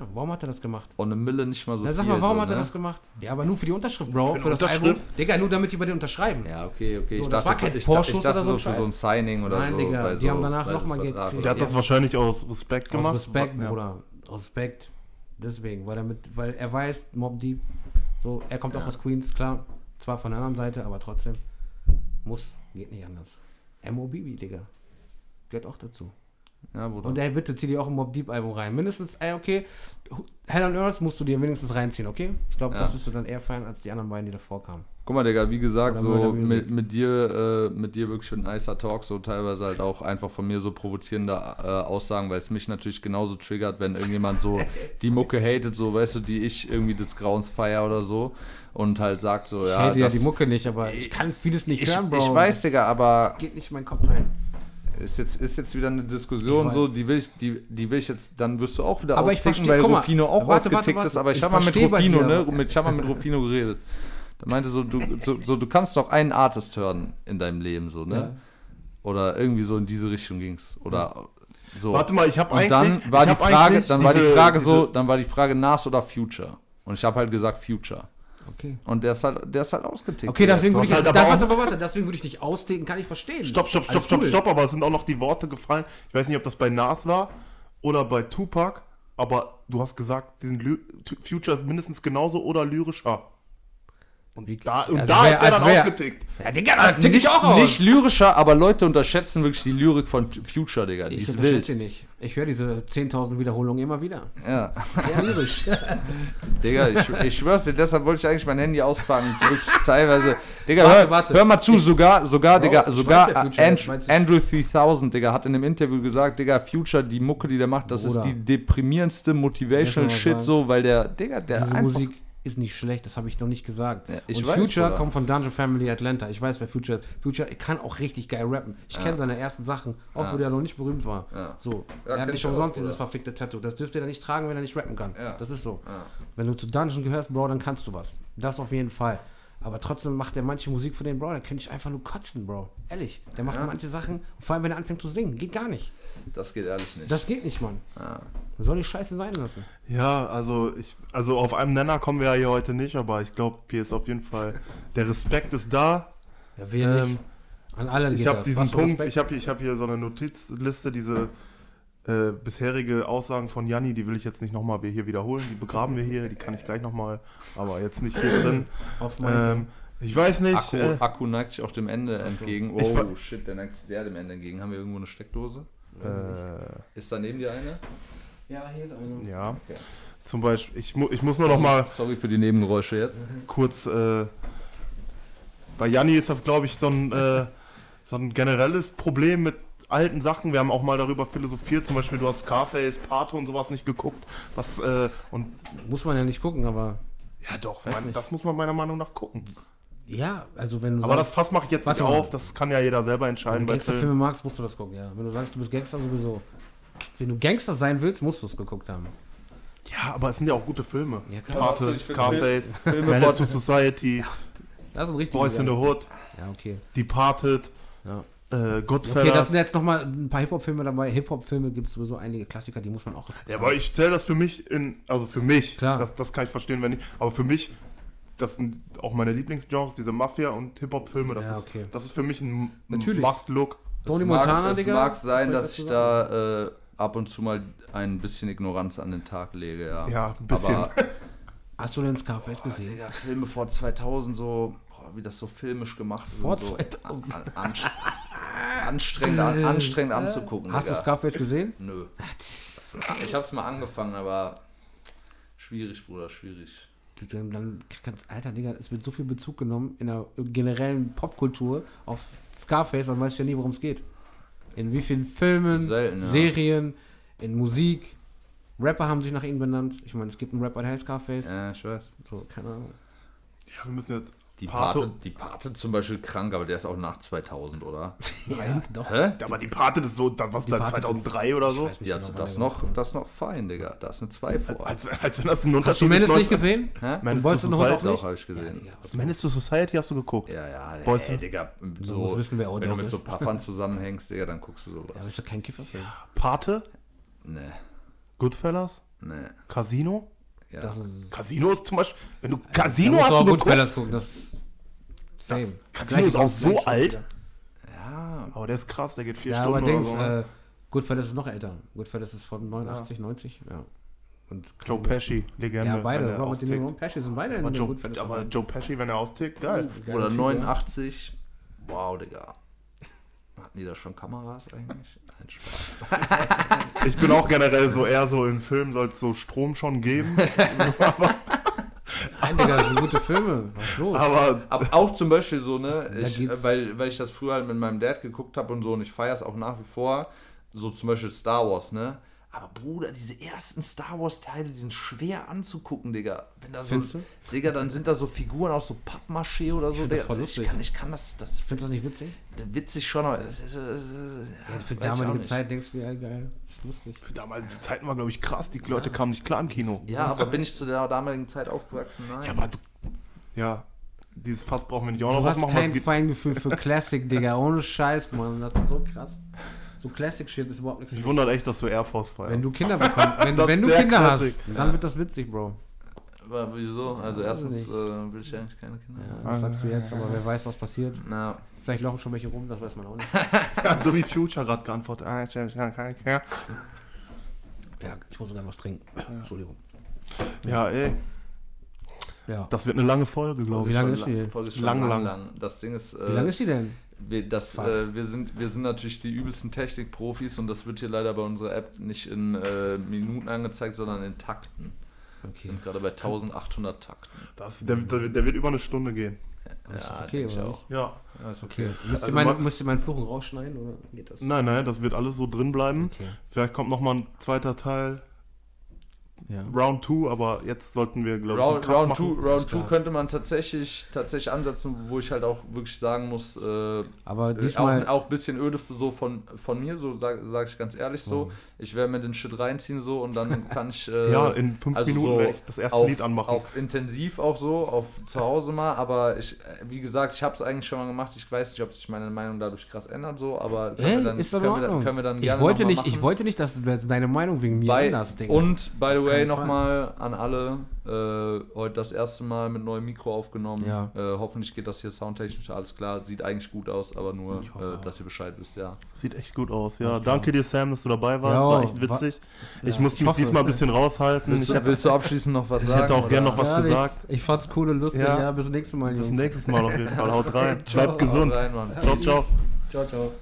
Ja, warum hat er das gemacht? Und eine Mille nicht mal so Na, sag viel. mal, warum so, hat er ne? das gemacht? Ja, aber nur für die Unterschrift, Bro. Für Für, das Album. Digga, nur damit die bei dir unterschreiben. Ja, okay, okay. So, ich das dachte, war kein ich, dachte, Vorschuss ich dachte oder so so ein für so ein Scheiß. Signing oder Nein, so. Digga, bei die so, haben danach bei so noch mal Geld gekriegt. Der hat das wahrscheinlich aus Respekt Aus gemacht. Respekt, Ja. Bruder. Aus Respekt. Deswegen, weil er, mit, weil er weiß, Mob Deep, so, er kommt auch aus Queens, klar. Zwar von der anderen Seite, aber trotzdem. Muss, geht nicht anders. MOBB, Digga. Gehört auch dazu. Ja. Und ey, bitte zieh dir auch ein Mob Deep Album rein. Mindestens, ey, okay, Hell on Earth musst du dir wenigstens reinziehen, okay? Ich glaube, Ja. das wirst du dann eher feiern als die anderen beiden, die davor kamen. Guck mal, Digga, wie gesagt, Oder so mit, mit dir, äh, mit dir wirklich ein nicer Talk, so teilweise halt auch einfach von mir so provozierende äh, Aussagen, weil es mich natürlich genauso triggert, wenn irgendjemand so die Mucke hatet, so, weißt du, die ich irgendwie des Grauens feier oder so und halt sagt so, Ich ja, hate ja das- die Mucke nicht, aber ich kann vieles nicht ich, hören, Bro. ich weiß, Digga, aber Geht nicht in meinen Kopf rein. Ist jetzt, ist jetzt wieder eine Diskussion so, die will ich, die, die will ich jetzt, dann wirst du auch wieder Aber ich austicken, versteh- weil mal, Rufino auch warte, warte, ausgetickt warte. ist, aber ich, Ich habe mal mit Rufino, dir, ne, mit, ich habe mal mit Rufino geredet. Da meinte so, du, so, so, du kannst doch einen Artist hören in deinem Leben, so, ne? Ja. Oder irgendwie so in diese Richtung ging's. Oder so. Warte mal, ich habe eigentlich. dann war ich die hab Frage, eigentlich dann war die Frage so, dann war die Frage Nas oder Future. Und ich habe halt gesagt Future. Okay. Und der ist halt, der ist halt ausgetickt. Okay, deswegen würde ich, halt da, aber warte, warte, warte, deswegen würde ich nicht austicken, kann ich verstehen. Stopp, stopp, stopp, stopp, cool. stopp, aber es sind auch noch die Worte gefallen. Ich weiß nicht, ob das bei Nas war oder bei Tupac, aber du hast gesagt, Future ist mindestens genauso oder lyrischer. Und da, und Also da wär- ist der als dann wär- ausgetickt. Ja, Digga, da tick ich auch aus. nicht lyrischer, aber Leute unterschätzen wirklich die Lyrik von Future, Digga. Die ich ist unterschätze wild. sie nicht. Ich höre diese 10.000 Wiederholungen immer wieder. Ja. Sehr lyrisch. Digga, ich, ich schwör's dir, deshalb wollte ich eigentlich mein Handy auspacken. Wirklich teilweise. Digga, Warte, hör, warte. hör mal zu, sogar, sogar, Bro, Digga, ich sogar Future? Andrew 3000, Digga, hat in einem Interview gesagt, Digga, Future, die Mucke, die der macht, das Bruder. ist die deprimierendste Motivational ich Shit, so, weil der, Digga, der Diese einfach. Musik ist nicht schlecht, das habe ich noch nicht gesagt. Ja, ich und weiß, Future Bruder. kommt von Dungeon Family Atlanta. Ich weiß, wer Future ist. Future kann auch richtig geil rappen. Ich kenne seine ersten Sachen, auch Ja. wo der noch nicht berühmt war. Ja. So, Ja, er hat nicht auch, umsonst dieses verfickte Tattoo. Das dürfte er nicht tragen, wenn er nicht rappen kann. Ja. Das ist so. Ja. Wenn du zu Dungeon gehörst, Bro, dann kannst du was. Das auf jeden Fall. Aber trotzdem macht er manche Musik für den Bro, da könnte ich einfach nur kotzen, Bro. Ehrlich. Der macht Ja. manche Sachen, vor allem wenn er anfängt zu singen. Geht gar nicht. Das geht ehrlich nicht. Das geht nicht, Mann. ja. Soll die Scheiße sein lassen. Ja, also ich, also auf einem Nenner kommen wir ja hier heute nicht, aber ich glaube, hier ist auf jeden Fall der Respekt ist da. Ja, wer Ähm, nicht. An alle Ich geht habe das. diesen Punkt, Respekt. ich habe ich hab hier so eine Notizliste, diese äh, bisherige Aussagen von Janni, die will ich jetzt nicht nochmal hier wiederholen, die begraben wir hier, die kann ich gleich nochmal, aber jetzt nicht hier drin. Ähm, ich weiß nicht, Akku, äh, Akku neigt sich auch dem Ende entgegen. Ich Oh, wa- shit, der neigt sich sehr dem Ende entgegen. Haben wir irgendwo eine Steckdose? äh, Ist da neben dir eine? Ja, hier ist eine. ja, Okay. zum Beispiel, ich, mu ich muss nur noch mal Sorry für die Nebengeräusche jetzt. kurz, äh, bei Janni ist das, glaube ich, so ein, äh, so ein generelles Problem mit alten Sachen. Wir haben auch mal darüber philosophiert, zum Beispiel du hast Scarface, Pato und sowas nicht geguckt, was, äh, und Muss man ja nicht gucken, aber. ja doch, nicht. das muss man meiner Meinung nach gucken. Ja, also wenn du Aber das sagst, Fass mache ich jetzt nicht auf, das kann ja jeder selber wenn entscheiden. du bei Gangsterfilme magst, musst du das gucken, ja. Wenn du sagst, du bist Gangster, sowieso. Wenn du Gangster sein willst, musst du es geguckt haben. Ja, aber es sind ja auch gute Filme. Ja, klar. Pate, Scarface, Filme Menace to Society, Das ist richtig. Boys in the Hood, Ja, okay. Departed, Ja. Äh, Okay, Goodfellas. das sind jetzt nochmal ein paar Hip-Hop-Filme dabei. Hip-Hop-Filme gibt es sowieso einige Klassiker, die muss man auch ja, aber ich zähle das für mich in, also für mich, Klar. Das, das kann ich verstehen, wenn ich, aber für mich, das sind auch meine Lieblingsgenres, diese Mafia- und Hip-Hop-Filme, das, Ja, ist, okay. das ist für mich ein Natürlich. Must-Look. Tony es mag, Montana, es Digga? mag sein, dass ich da äh, ab und zu mal ein bisschen Ignoranz an den Tag lege, ja. Ja, ein bisschen. Aber, Hast du den Scarface gesehen? Digga, Filme vor 2000 so, wie das so filmisch gemacht ist. Vor so 2000? An, an, anstrengend, an, anstrengend anzugucken, Hast du. Scarface gesehen? Nö. Ich hab's mal angefangen, aber schwierig, Bruder, schwierig. Dann, dann kannst, Alter, Digga, es wird so viel Bezug genommen in der generellen Popkultur auf Scarface, dann weißt du ja nie, worum es geht. In wie vielen Filmen, Selten, ja. Serien, in Musik. Rapper haben sich nach ihm benannt. Ich meine, es gibt einen Rapper, der heißt Scarface. Ja, ich weiß. So, keine Ahnung. Ja, wir müssen jetzt. Die Pate- Pate, die Pate zum Beispiel krank, aber der ist auch nach 2000, oder? Nein, doch. Hä? Aber die Pate, das ist so, da- was Die da, Pate, 2003 oder Ich so? nicht Ja, genau, also das noch, das noch fein, Digga. Da ist eine 2 vor. Als, als wenn das ein Unterschied Hast du Menace ist, nicht 19 gesehen? Hä? Menace Boys to Society? Doch, habe ich gesehen. Digga, was- Menace to Society hast du geguckt? Ja, ja, Boys ey, in- Digga. Du So, musst wissen, wer wenn du mit so ist. Paffern zusammenhängst, Digga, dann guckst du Ja, aber sowas. ist doch kein Kifferfilm. Pate? Nee, Goodfellas? nee. Casino? Ja. Das ist. Casino ist zum Beispiel, wenn du Da Casino musst hast du geguckt, Goodfellas gucken, das. Same. Casino Gleiche ist auch so alt. Ja, aber der ist krass, der geht vier Ja, Stunden aber oder Dings, so. ne? äh, Goodfellas ist noch älter. Goodfellas ist von 89, 90, ja. Und Joe Pesci, Legende. Ja, beide. er Robert De Niro und Pesci sind beide in Aber, den Joe, Goodfellas aber dabei. Joe Pesci, wenn er austickt, geil. Oder Typ, 89. Wow, Digga. Hatten die da schon Kameras eigentlich? Nein, Spaß. Ich bin auch generell so eher so im Film soll es so Strom schon geben. Nein, Digga, das sind gute Filme. Was ist los? Aber Aber auch zum Beispiel so, ne, ich, weil, weil ich das früher halt mit meinem Dad geguckt habe und so und ich feiere es auch nach wie vor, so zum Beispiel Star Wars, ne? Aber Bruder, diese ersten Star Wars-Teile, die sind schwer anzugucken, Digga. Wenn da so, Findest du? Digga, dann sind da so Figuren aus so Pappmaché oder so. find das Digga, voll ich, lustig. kann, ich kann das, das Findest du das nicht witzig? witzig schon, aber das ist, äh, Ja, für ich damalige. Zeit denkst du, ja, geil, ist lustig. für damalige Zeiten war, glaube ich, krass. Die Leute kamen nicht klar im Kino. Ja, aber bin ich zu der damaligen Zeit aufgewachsen? Nein. Ja, aber du, ja, dieses Fass brauchen wir nicht auch Du noch hast aufmachen. kein was geht- Feingefühl für Classic, Digga. Ohne Scheiß, Mann. Das ist so krass. So Classic-Shit ist überhaupt nichts. Mich wundert echt, dass du Air Force feierst. Wenn du Kinder bekommst, wenn, wenn du der Kinder Classic. hast, dann wird das witzig, Bro. aber wieso? Also erstens äh, will ich eigentlich keine Kinder. Ja, das sagst du jetzt, aber wer weiß, was passiert. Na, Vielleicht laufen schon welche rum, das weiß man auch nicht. so wie Future gerade geantwortet. Ah, ich- ich- ich- ich- ja. Ja, ich muss sogar was trinken. Entschuldigung. ja, ey, Ja. das wird eine lange Folge, glaube Wie ich. lange schon ist die? lang- Folge ist schon Lang, lang, lang. lang. Das Ding ist, äh, Wie lange ist die denn? Wir, das, äh, wir, sind, wir sind natürlich die übelsten Technikprofis und das wird hier leider bei unserer App nicht in äh, Minuten angezeigt, sondern in Takten. Wir Okay. sind gerade bei 1800 Takten. Das, der, der, der wird über eine Stunde gehen. Ist ja, okay, denk ich oder auch. Ja. Ja, ist Okay. okay. Müsst, Also ihr müsst meinen Fluchen rausschneiden oder geht das? Nein, nein, das wird alles so drin bleiben. Okay. Vielleicht kommt noch mal ein zweiter Teil, Ja. Round 2, aber jetzt sollten wir, glaube ich, Round einen Cut 2 machen. Round, two könnte man tatsächlich, tatsächlich ansetzen, wo ich halt auch wirklich sagen muss, äh, Aber diesmal. auch, auch ein bisschen öde so von, von mir, so sage sag ich ganz ehrlich so. Ich werde mir den Shit reinziehen so und dann kann ich. Äh, Ja, in fünf also Minuten so werde ich das erste auf, Lied anmachen. Auf intensiv auch so, auf zu Hause mal, aber ich, äh, wie gesagt, ich habe es eigentlich schon mal gemacht. Ich weiß nicht, ob sich meine Meinung dadurch krass ändert, so, aber können, Ey, wir, dann, können, wir, dann, können wir dann ich gerne wollte nicht, ich wollte nicht, dass du deine Meinung wegen mir Bei, änderst, Digga. und by the way Fall. nochmal an alle, äh, heute das erste Mal mit neuem Mikro aufgenommen. Ja. Äh, hoffentlich geht das hier soundtechnisch alles klar. Sieht eigentlich gut aus, aber nur, Ich äh, dass ihr Bescheid wisst, ja. Sieht echt gut aus, ja. Danke dir, Sam, dass du dabei warst. Ja, war echt wa- witzig. ich ja, musste ich mich hoffe. diesmal ein bisschen raushalten. Willst Ich du, hab, willst du abschließend noch was Ich sagen? hätte auch gern oder? noch was ja, gesagt. nichts. Ich fand's cool und lustig. Ja. Ja, bis zum nächsten Mal, Bis Jungs. zum nächsten Mal auf jeden Fall. Haut rein. Bleibt gesund. Rein. Ciao, ciao. Ciao, ciao.